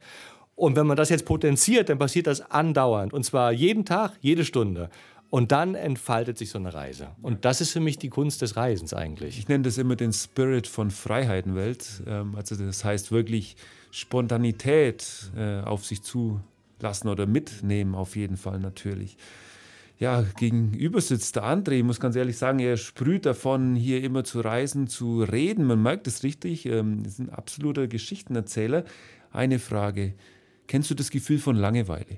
Und wenn man das jetzt potenziert, dann passiert das andauernd. Und zwar jeden Tag, jede Stunde. Und dann entfaltet sich so eine Reise. Und das ist für mich die Kunst des Reisens eigentlich. Ich nenne das immer den Spirit von Freiheitenwelt. Ähm, also das heißt wirklich Spontanität äh, auf sich zulassen oder mitnehmen, auf jeden Fall natürlich. Ja, gegenüber sitzt der André. Ich muss ganz ehrlich sagen, er sprüht davon, hier immer zu reisen, zu reden. Man merkt es richtig. Ähm, er ist ein absoluter Geschichtenerzähler. Eine Frage. Kennst du das Gefühl von Langeweile?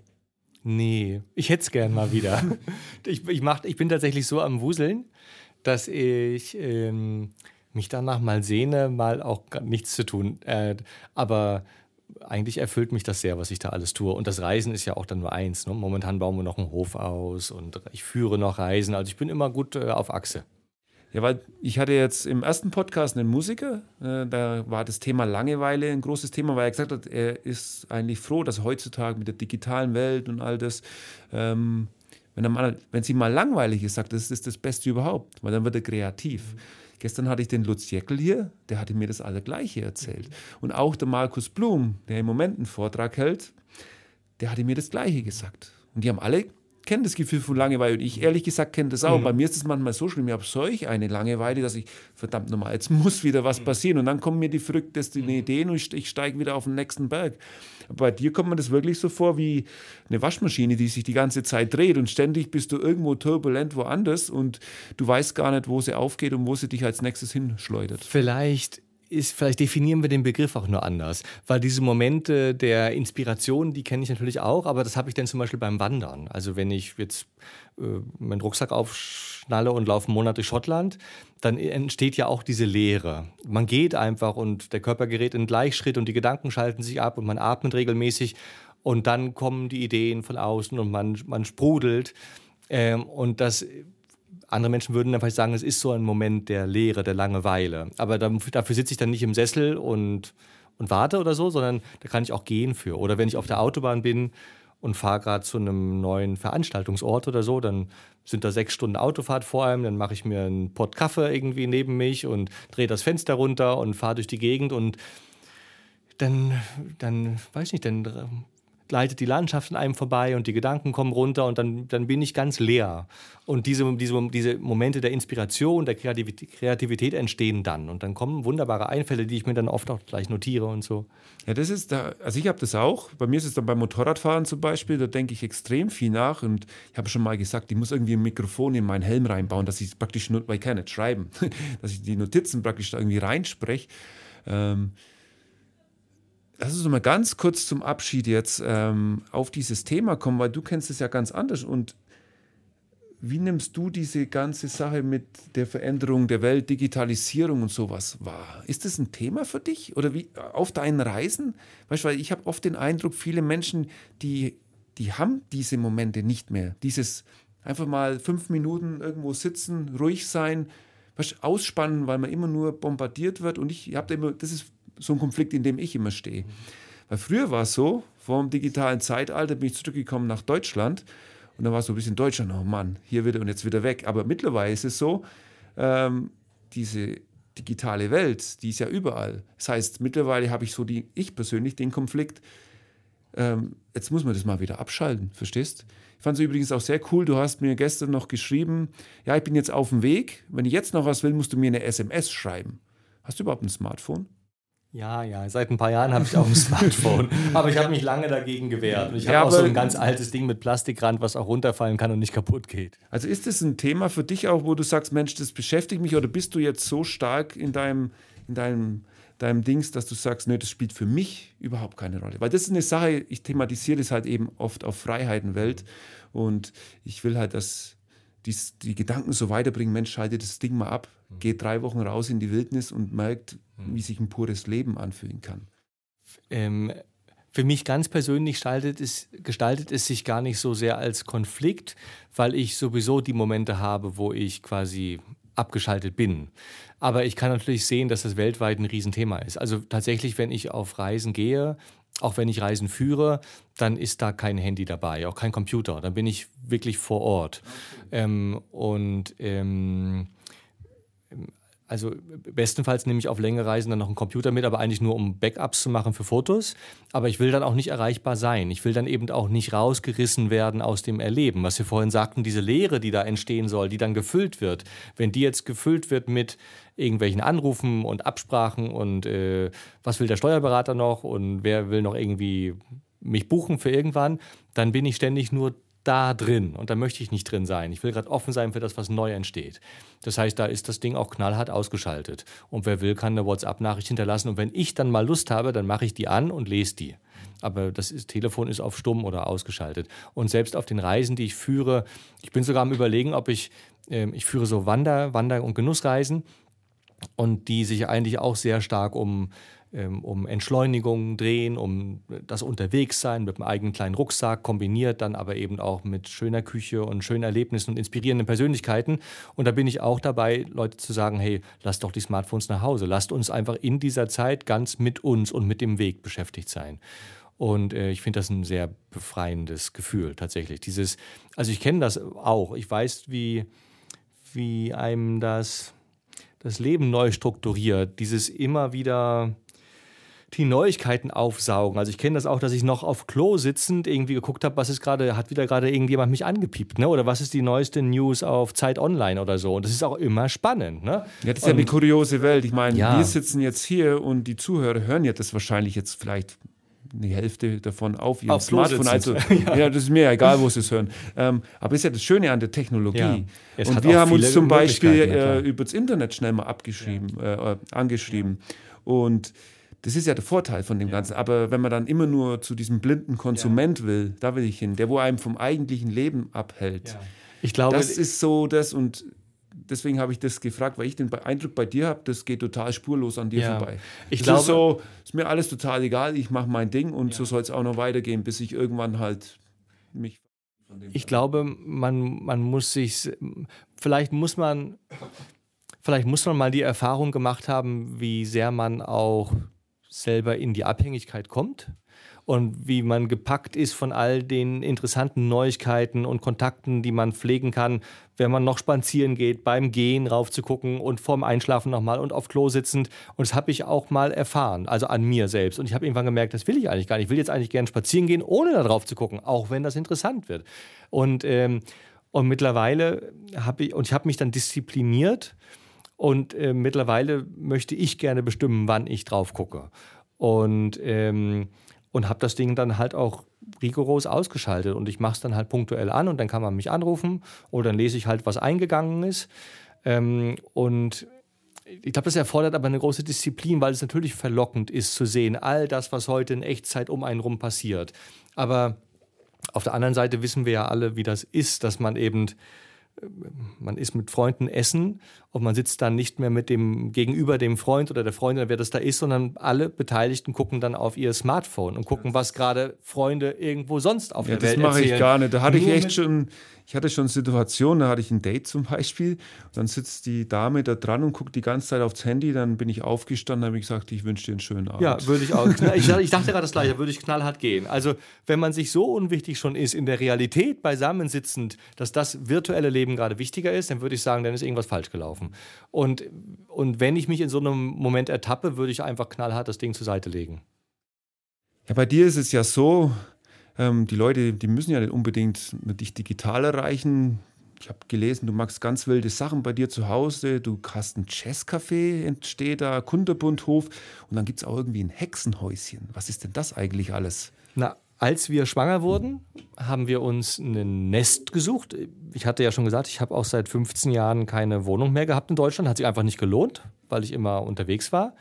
Nee, ich hätte es gern mal wieder. ich, ich, mach, ich bin tatsächlich so am Wuseln, dass ich ähm, mich danach mal sehne, mal auch nichts zu tun. Äh, aber eigentlich erfüllt mich das sehr, was ich da alles tue. Und das Reisen ist ja auch dann nur eins. Ne? Momentan bauen wir noch einen Hof aus und ich führe noch Reisen. Also ich bin immer gut äh, auf Achse. Ja, weil ich hatte jetzt im ersten Podcast einen Musiker, äh, da war das Thema Langeweile ein großes Thema, weil er gesagt hat, er ist eigentlich froh, dass heutzutage mit der digitalen Welt und all das, ähm, wenn, mal, wenn sie mal langweilig ist, sagt, das ist das Beste überhaupt, weil dann wird er kreativ. Mhm. Gestern hatte ich den Lutz Jäckel hier, der hatte mir das Allergleiche erzählt. Und auch der Markus Blum, der im Moment einen Vortrag hält, der hatte mir das Gleiche gesagt. Und die haben alle kenne das Gefühl von Langeweile und ich ehrlich gesagt kenne das auch. Mhm. Bei mir ist es manchmal so schlimm, ich habe solch eine Langeweile, dass ich, verdammt nochmal, jetzt muss wieder was mhm. passieren und dann kommen mir die verrücktesten mhm. Ideen und ich, ich steige wieder auf den nächsten Berg. Bei dir kommt mir das wirklich so vor wie eine Waschmaschine, die sich die ganze Zeit dreht und ständig bist du irgendwo turbulent woanders und du weißt gar nicht, wo sie aufgeht und wo sie dich als nächstes hinschleudert. Vielleicht ist, vielleicht definieren wir den Begriff auch nur anders. Weil diese Momente der Inspiration, die kenne ich natürlich auch, aber das habe ich dann zum Beispiel beim Wandern. Also wenn ich jetzt äh, meinen Rucksack aufschnalle und laufe einen Monat durch Schottland, dann entsteht ja auch diese Leere. Man geht einfach und der Körper gerät in Gleichschritt und die Gedanken schalten sich ab und man atmet regelmäßig und dann kommen die Ideen von außen und man, man sprudelt. Ähm, und das andere Menschen würden dann vielleicht sagen, es ist so ein Moment der Leere, der Langeweile. Aber dafür sitze ich dann nicht im Sessel und, und warte oder so, sondern da kann ich auch gehen für. Oder wenn ich auf der Autobahn bin und fahre gerade zu einem neuen Veranstaltungsort oder so, dann sind da sechs Stunden Autofahrt vor allem, dann mache ich mir einen Pott Kaffee irgendwie neben mich und drehe das Fenster runter und fahre durch die Gegend und dann, dann weiß ich nicht, dann gleitet die Landschaft an einem vorbei und die Gedanken kommen runter und dann, dann bin ich ganz leer. Und diese, diese, diese Momente der Inspiration, der Kreativität, entstehen dann. Und dann kommen wunderbare Einfälle, die ich mir dann oft auch gleich notiere und so. Ja, das ist da, also ich habe das auch. Bei mir ist es dann beim Motorradfahren zum Beispiel, da denke ich extrem viel nach und ich habe schon mal gesagt, ich muss irgendwie ein Mikrofon in meinen Helm reinbauen, dass ich praktisch, weil ich kann nicht schreiben, dass ich die Notizen praktisch da irgendwie reinspreche. Ähm, Lass uns mal ganz kurz zum Abschied jetzt ähm, auf dieses Thema kommen, weil du kennst es ja ganz anders. Und wie nimmst du diese ganze Sache mit der Veränderung der Welt, Digitalisierung und sowas wahr? Ist das ein Thema für dich oder wie auf deinen Reisen? Weißt du, weil ich habe oft den Eindruck, viele Menschen, die, die haben diese Momente nicht mehr. Dieses einfach mal fünf Minuten irgendwo sitzen, ruhig sein, ausspannen, weil man immer nur bombardiert wird. Und ich habe immer, das ist so ein Konflikt, in dem ich immer stehe. Weil früher war es so, vor dem digitalen Zeitalter bin ich zurückgekommen nach Deutschland und da war es so ein bisschen Deutschland, oh Mann, hier wieder und jetzt wieder weg. Aber mittlerweile ist es so, ähm, diese digitale Welt, die ist ja überall. Das heißt, mittlerweile habe ich so die, ich persönlich den Konflikt, ähm, jetzt muss man das mal wieder abschalten, verstehst? Ich fand es übrigens auch sehr cool, du hast mir gestern noch geschrieben, ja, ich bin jetzt auf dem Weg, wenn ich jetzt noch was will, musst du mir eine SMS schreiben. Hast du überhaupt ein Smartphone? Ja, ja, seit ein paar Jahren habe ich auch ein Smartphone. aber ich habe mich lange dagegen gewehrt. Und ich habe auch so ein ganz altes Ding mit Plastikrand, was auch runterfallen kann und nicht kaputt geht. Also ist das ein Thema für dich auch, wo du sagst, Mensch, das beschäftigt mich oder bist du jetzt so stark in deinem, in deinem, deinem Dings, dass du sagst, nee, das spielt für mich überhaupt keine Rolle. Weil das ist eine Sache, ich thematisiere das halt eben oft auf Freiheitenwelt und ich will halt, dass die, die Gedanken so weiterbringen, Mensch, schalte das Ding mal ab, mhm. geht drei Wochen raus in die Wildnis und merkt, mhm. wie sich ein pures Leben anfühlen kann. Ähm, für mich ganz persönlich gestaltet es, gestaltet es sich gar nicht so sehr als Konflikt, weil ich sowieso die Momente habe, wo ich quasi abgeschaltet bin. Aber ich kann natürlich sehen, dass das weltweit ein Riesenthema ist. Also tatsächlich, wenn ich auf Reisen gehe, auch wenn ich Reisen führe, dann ist da kein Handy dabei, auch kein Computer. Dann bin ich wirklich vor Ort. Okay. Ähm, und ähm, also bestenfalls nehme ich auf längere Reisen dann noch einen Computer mit, aber eigentlich nur um Backups zu machen für Fotos. Aber ich will dann auch nicht erreichbar sein. Ich will dann eben auch nicht rausgerissen werden aus dem Erleben. Was wir vorhin sagten, diese Leere, die da entstehen soll, die dann gefüllt wird. Wenn die jetzt gefüllt wird mit irgendwelchen Anrufen und Absprachen und äh, was will der Steuerberater noch und wer will noch irgendwie mich buchen für irgendwann, dann bin ich ständig nur da drin und da möchte ich nicht drin sein. Ich will gerade offen sein für das, was neu entsteht. Das heißt, da ist das Ding auch knallhart ausgeschaltet. Und wer will, kann eine WhatsApp-Nachricht hinterlassen. Und wenn ich dann mal Lust habe, dann mache ich die an und lese die. Aber das ist, Telefon ist auf stumm oder ausgeschaltet. Und selbst auf den Reisen, die ich führe, ich bin sogar am Überlegen, ob ich, äh, ich führe so Wander-, Wander- und Genussreisen und die sich eigentlich auch sehr stark um um Entschleunigung drehen, um das Unterwegssein mit einem eigenen kleinen Rucksack, kombiniert dann aber eben auch mit schöner Küche und schönen Erlebnissen und inspirierenden Persönlichkeiten. Und da bin ich auch dabei, Leute zu sagen, hey, lasst doch die Smartphones nach Hause, lasst uns einfach in dieser Zeit ganz mit uns und mit dem Weg beschäftigt sein. Und äh, ich finde das ein sehr befreiendes Gefühl tatsächlich. Dieses, also ich kenne das auch. Ich weiß, wie, wie einem das, das Leben neu strukturiert. Dieses immer wieder die Neuigkeiten aufsaugen. Also ich kenne das auch, dass ich noch auf Klo sitzend irgendwie geguckt habe, was ist gerade, hat wieder gerade irgendjemand mich angepiept, ne? Oder was ist die neueste News auf Zeit Online oder so. Und das ist auch immer spannend, ne? Ja, das ist und, ja eine kuriose Welt. Ich meine, ja. wir sitzen jetzt hier und die Zuhörer hören ja das wahrscheinlich jetzt vielleicht die Hälfte davon auf ihrem auf Smartphone. Also, ja. ja. das ist mir egal, wo sie es hören. Ähm, aber ist ja das Schöne an der Technologie. Ja. Und wir haben uns zum Beispiel äh, über das Internet schnell mal abgeschrieben, äh, äh, angeschrieben. Und das ist ja der Vorteil von dem ja. Ganzen. Aber wenn man dann immer nur zu diesem blinden Konsument ja. will, da will ich hin, der wo einem vom eigentlichen Leben abhält. Ja. Ich glaube, das ist so das und deswegen habe ich das gefragt, weil ich den Eindruck bei dir habe, das geht total spurlos an dir ja. vorbei. Ich das glaube, ist so, ist mir alles total egal, ich mache mein Ding und ja. so soll es auch noch weitergehen, bis ich irgendwann halt mich. Ich glaube, man, man muss sich, vielleicht muss man, vielleicht muss man mal die Erfahrung gemacht haben, wie sehr man auch selber in die Abhängigkeit kommt und wie man gepackt ist von all den interessanten Neuigkeiten und Kontakten, die man pflegen kann, wenn man noch spazieren geht, beim Gehen rauf zu gucken und vorm Einschlafen nochmal und auf Klo sitzend. Und das habe ich auch mal erfahren, also an mir selbst. Und ich habe irgendwann gemerkt, das will ich eigentlich gar nicht. Ich will jetzt eigentlich gerne spazieren gehen, ohne da drauf zu gucken, auch wenn das interessant wird. Und, ähm, und mittlerweile habe ich, und ich habe mich dann diszipliniert und äh, mittlerweile möchte ich gerne bestimmen, wann ich drauf gucke. Und, ähm, und habe das Ding dann halt auch rigoros ausgeschaltet. Und ich mache es dann halt punktuell an und dann kann man mich anrufen oder dann lese ich halt, was eingegangen ist. Ähm, und ich glaube, das erfordert aber eine große Disziplin, weil es natürlich verlockend ist zu sehen, all das, was heute in Echtzeit um einen rum passiert. Aber auf der anderen Seite wissen wir ja alle, wie das ist, dass man eben man ist mit Freunden essen und man sitzt dann nicht mehr mit dem gegenüber dem Freund oder der Freundin, wer das da ist, sondern alle Beteiligten gucken dann auf ihr Smartphone und gucken, was gerade Freunde irgendwo sonst auf ja, der Welt erzählen. Das mache ich gar nicht. Da hatte Nur ich echt schon ich hatte schon Situationen, da hatte ich ein Date zum Beispiel, dann sitzt die Dame da dran und guckt die ganze Zeit aufs Handy, dann bin ich aufgestanden, habe ich gesagt, ich wünsche dir einen schönen Abend. Ja, würde ich auch. Ich, ich dachte gerade das gleiche, würde ich knallhart gehen. Also, wenn man sich so unwichtig schon ist, in der Realität beisammensitzend, dass das virtuelle Leben gerade wichtiger ist, dann würde ich sagen, dann ist irgendwas falsch gelaufen. Und, und wenn ich mich in so einem Moment ertappe, würde ich einfach knallhart das Ding zur Seite legen. Ja, bei dir ist es ja so, ähm, die Leute, die müssen ja nicht unbedingt dich digital erreichen. Ich habe gelesen, du magst ganz wilde Sachen bei dir zu Hause. Du hast ein Jazzcafé, entsteht da, Kunterbundhof. Und dann gibt es auch irgendwie ein Hexenhäuschen. Was ist denn das eigentlich alles? Na, als wir schwanger wurden, haben wir uns ein Nest gesucht. Ich hatte ja schon gesagt, ich habe auch seit 15 Jahren keine Wohnung mehr gehabt in Deutschland. Hat sich einfach nicht gelohnt, weil ich immer unterwegs war.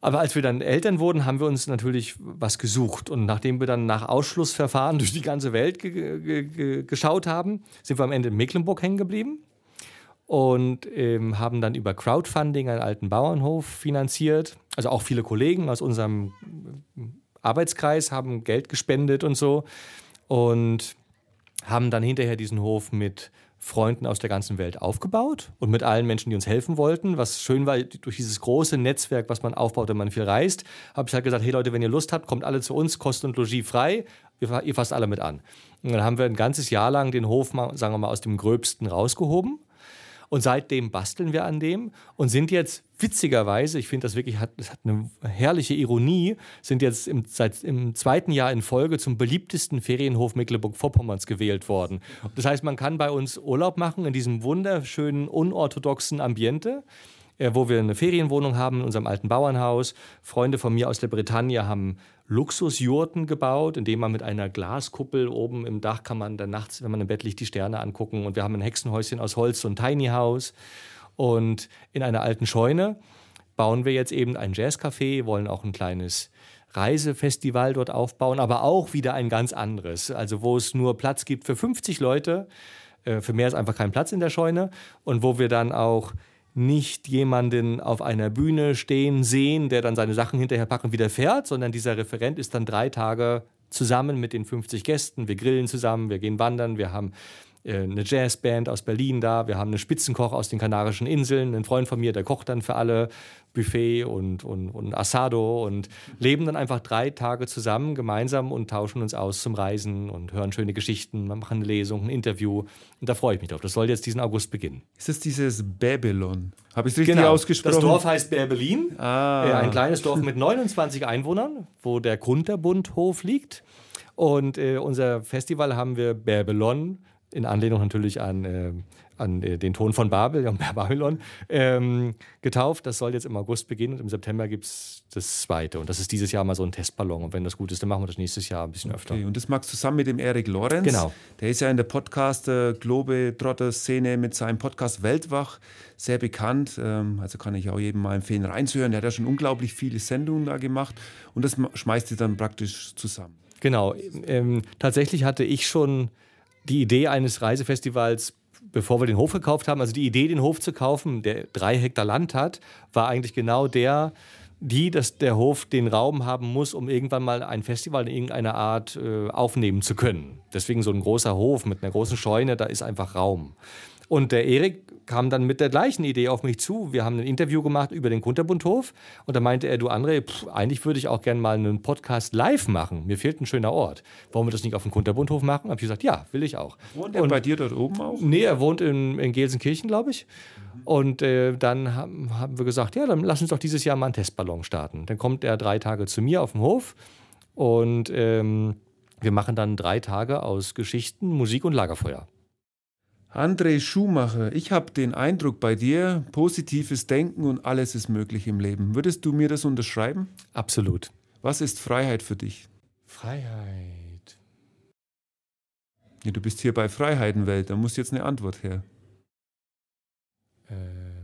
Aber als wir dann Eltern wurden, haben wir uns natürlich was gesucht. Und nachdem wir dann nach Ausschlussverfahren durch die ganze Welt ge ge geschaut haben, sind wir am Ende in Mecklenburg hängen geblieben und ähm, haben dann über Crowdfunding einen alten Bauernhof finanziert. Also auch viele Kollegen aus unserem Arbeitskreis haben Geld gespendet und so. Und haben dann hinterher diesen Hof mit Freunden aus der ganzen Welt aufgebaut und mit allen Menschen, die uns helfen wollten. Was schön war, durch dieses große Netzwerk, was man aufbaut, wenn man viel reist, habe ich halt gesagt, hey Leute, wenn ihr Lust habt, kommt alle zu uns, Kost und Logis frei, ihr, fasst alle mit an. Und dann haben wir ein ganzes Jahr lang den Hof, sagen wir mal, aus dem Gröbsten rausgehoben und seitdem basteln wir an dem und sind jetzt witzigerweise, ich finde das wirklich, hat, das hat eine herrliche Ironie, sind jetzt im, seit im zweiten Jahr in Folge zum beliebtesten Ferienhof Mecklenburg-Vorpommerns gewählt worden. Das heißt, man kann bei uns Urlaub machen in diesem wunderschönen, unorthodoxen Ambiente wo wir eine Ferienwohnung haben in unserem alten Bauernhaus. Freunde von mir aus der Bretagne haben Luxusjurten gebaut, indem man mit einer Glaskuppel oben im Dach kann man dann nachts, wenn man im Bett liegt, die Sterne angucken. Und wir haben ein Hexenhäuschen aus Holz, so ein Tiny House. Und in einer alten Scheune bauen wir jetzt eben ein Jazzcafé, wollen auch ein kleines Reisefestival dort aufbauen, aber auch wieder ein ganz anderes. Also wo es nur Platz gibt für 50 Leute. Äh, für mehr ist einfach kein Platz in der Scheune. Und wo wir dann auch nicht jemanden auf einer Bühne stehen sehen, der dann seine Sachen hinterher packt und wieder fährt, sondern dieser Referent ist dann drei Tage zusammen mit den 50 Gästen. Wir grillen zusammen, wir gehen wandern, wir haben eine Jazzband aus Berlin da, wir haben einen Spitzenkoch aus den Kanarischen Inseln, ein Freund von mir, der kocht dann für alle Buffet und, und, und Asado und leben dann einfach drei Tage zusammen gemeinsam und tauschen uns aus zum Reisen und hören schöne Geschichten, machen eine Lesung, ein Interview und da freue ich mich drauf. Das soll jetzt diesen August beginnen. Ist das dieses Babylon? Habe ich es richtig genau. ausgesprochen? Das Dorf heißt Bärbelin, ah. Äh, ein kleines Dorf mit 29 Einwohnern, wo der Kunterbundhof liegt. Und äh, unser Festival haben wir Babylon in Anlehnung natürlich an, äh, an äh, den Ton von Babel, Babylon, ähm, getauft. Das soll jetzt im August beginnen und im September gibt es das zweite. Und das ist dieses Jahr mal so ein Testballon. Und wenn das gut ist, dann machen wir das nächstes Jahr ein bisschen öfter. Okay, und das magst du zusammen mit dem Erik Lorenz. Genau. Der ist ja in der Podcast-Globe-Trotter-Szene mit seinem Podcast Weltwach sehr bekannt. Ähm, also kann ich auch jedem mal empfehlen, reinzuhören. Der hat ja schon unglaublich viele Sendungen da gemacht. Und das schmeißt ihr dann praktisch zusammen. Genau. Ähm, tatsächlich hatte ich schon die Idee eines Reisefestivals, bevor wir den Hof gekauft haben, also die Idee, den Hof zu kaufen, der drei Hektar Land hat, war eigentlich genau der, die, dass der Hof den Raum haben muss, um irgendwann mal ein Festival in irgendeiner Art äh, aufnehmen zu können. Deswegen so ein großer Hof mit einer großen Scheune, da ist einfach Raum. Und der Erik kam dann mit der gleichen Idee auf mich zu. Wir haben ein Interview gemacht über den Kunterbundhof und da meinte er, du André, pff, eigentlich würde ich auch gerne mal einen Podcast live machen. Mir fehlt ein schöner Ort. Wollen wir das nicht auf dem Kunterbundhof machen? Habe ich gesagt, ja, will ich auch. Wohnt er bei dir dort oben auch? Nee, er wohnt in, in Gelsenkirchen, glaube ich. Und äh, dann haben, haben wir gesagt, ja, dann lass uns doch dieses Jahr mal einen Testballon starten. Dann kommt er drei Tage zu mir auf den Hof und ähm, wir machen dann drei Tage aus Geschichten, Musik und Lagerfeuer. André Schumacher, ich habe den Eindruck bei dir, positives Denken und alles ist möglich im Leben. Würdest du mir das unterschreiben? Absolut. Was ist Freiheit für dich? Freiheit. Ja, du bist hier bei Freiheitenwelt, da muss jetzt eine Antwort her. Ähm,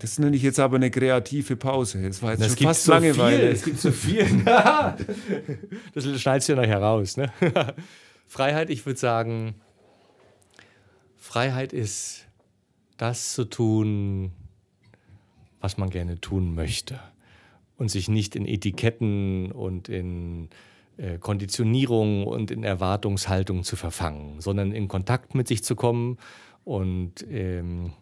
Das nenne ich jetzt aber eine kreative Pause. Es war jetzt Das schon gibt fast so Langeweile. viel. Es gibt so viel. das schneidest du ja nachher raus. Ne? Freiheit, ich würde sagen, Freiheit ist das zu tun, was man gerne tun möchte. Und sich nicht in Etiketten und in äh, Konditionierung und in Erwartungshaltung zu verfangen, sondern in Kontakt mit sich zu kommen und ähm,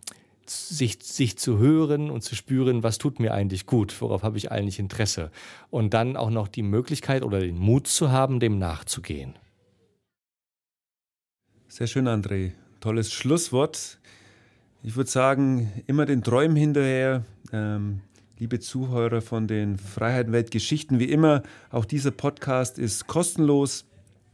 sich, sich zu hören und zu spüren, was tut mir eigentlich gut, worauf habe ich eigentlich Interesse. Und dann auch noch die Möglichkeit oder den Mut zu haben, dem nachzugehen. Sehr schön, André. Tolles Schlusswort. Ich würde sagen, immer den Träumen hinterher. Ähm, liebe Zuhörer von den Freiheitenwelt Geschichten, wie immer, auch dieser Podcast ist kostenlos.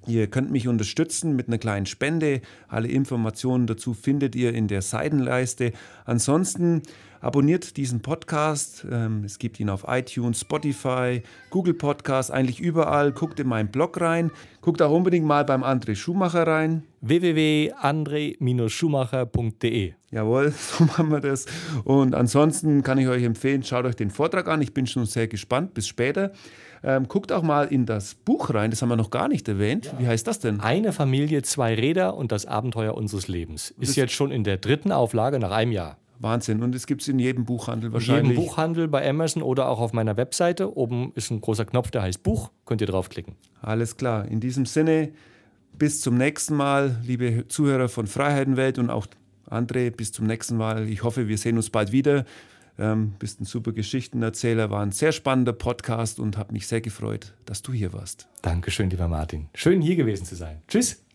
Ihr könnt mich unterstützen mit einer kleinen Spende. Alle Informationen dazu findet ihr in der Seitenleiste. Ansonsten abonniert diesen Podcast. Ähm, Es gibt ihn auf iTunes, Spotify, Google Podcast, eigentlich überall. Guckt in meinen Blog rein. Guckt auch unbedingt mal beim André Schumacher rein. www.andre-schumacher.de Jawohl, so machen wir das. Und ansonsten kann ich euch empfehlen, schaut euch den Vortrag an. Ich bin schon sehr gespannt. Bis später. Ähm, guckt auch mal in das Buch rein. Das haben wir noch gar nicht erwähnt. Wie heißt das denn? Eine Familie, zwei Räder und das Abenteuer unseres Lebens. Ist jetzt schon in der dritten Auflage nach einem Jahr. Wahnsinn. Und es gibt es in jedem Buchhandel In wahrscheinlich. jedem Buchhandel bei Amazon oder auch auf meiner Webseite. Oben ist ein großer Knopf, der heißt Buch. Könnt ihr draufklicken. Alles klar. In diesem Sinne, bis zum nächsten Mal, liebe Zuhörer von Freiheitenwelt und auch André, bis zum nächsten Mal. Ich hoffe, wir sehen uns bald wieder. Ähm, bist ein super Geschichtenerzähler, war ein sehr spannender Podcast und habe mich sehr gefreut, dass du hier warst. Dankeschön, lieber Martin. Schön hier gewesen zu sein. Tschüss.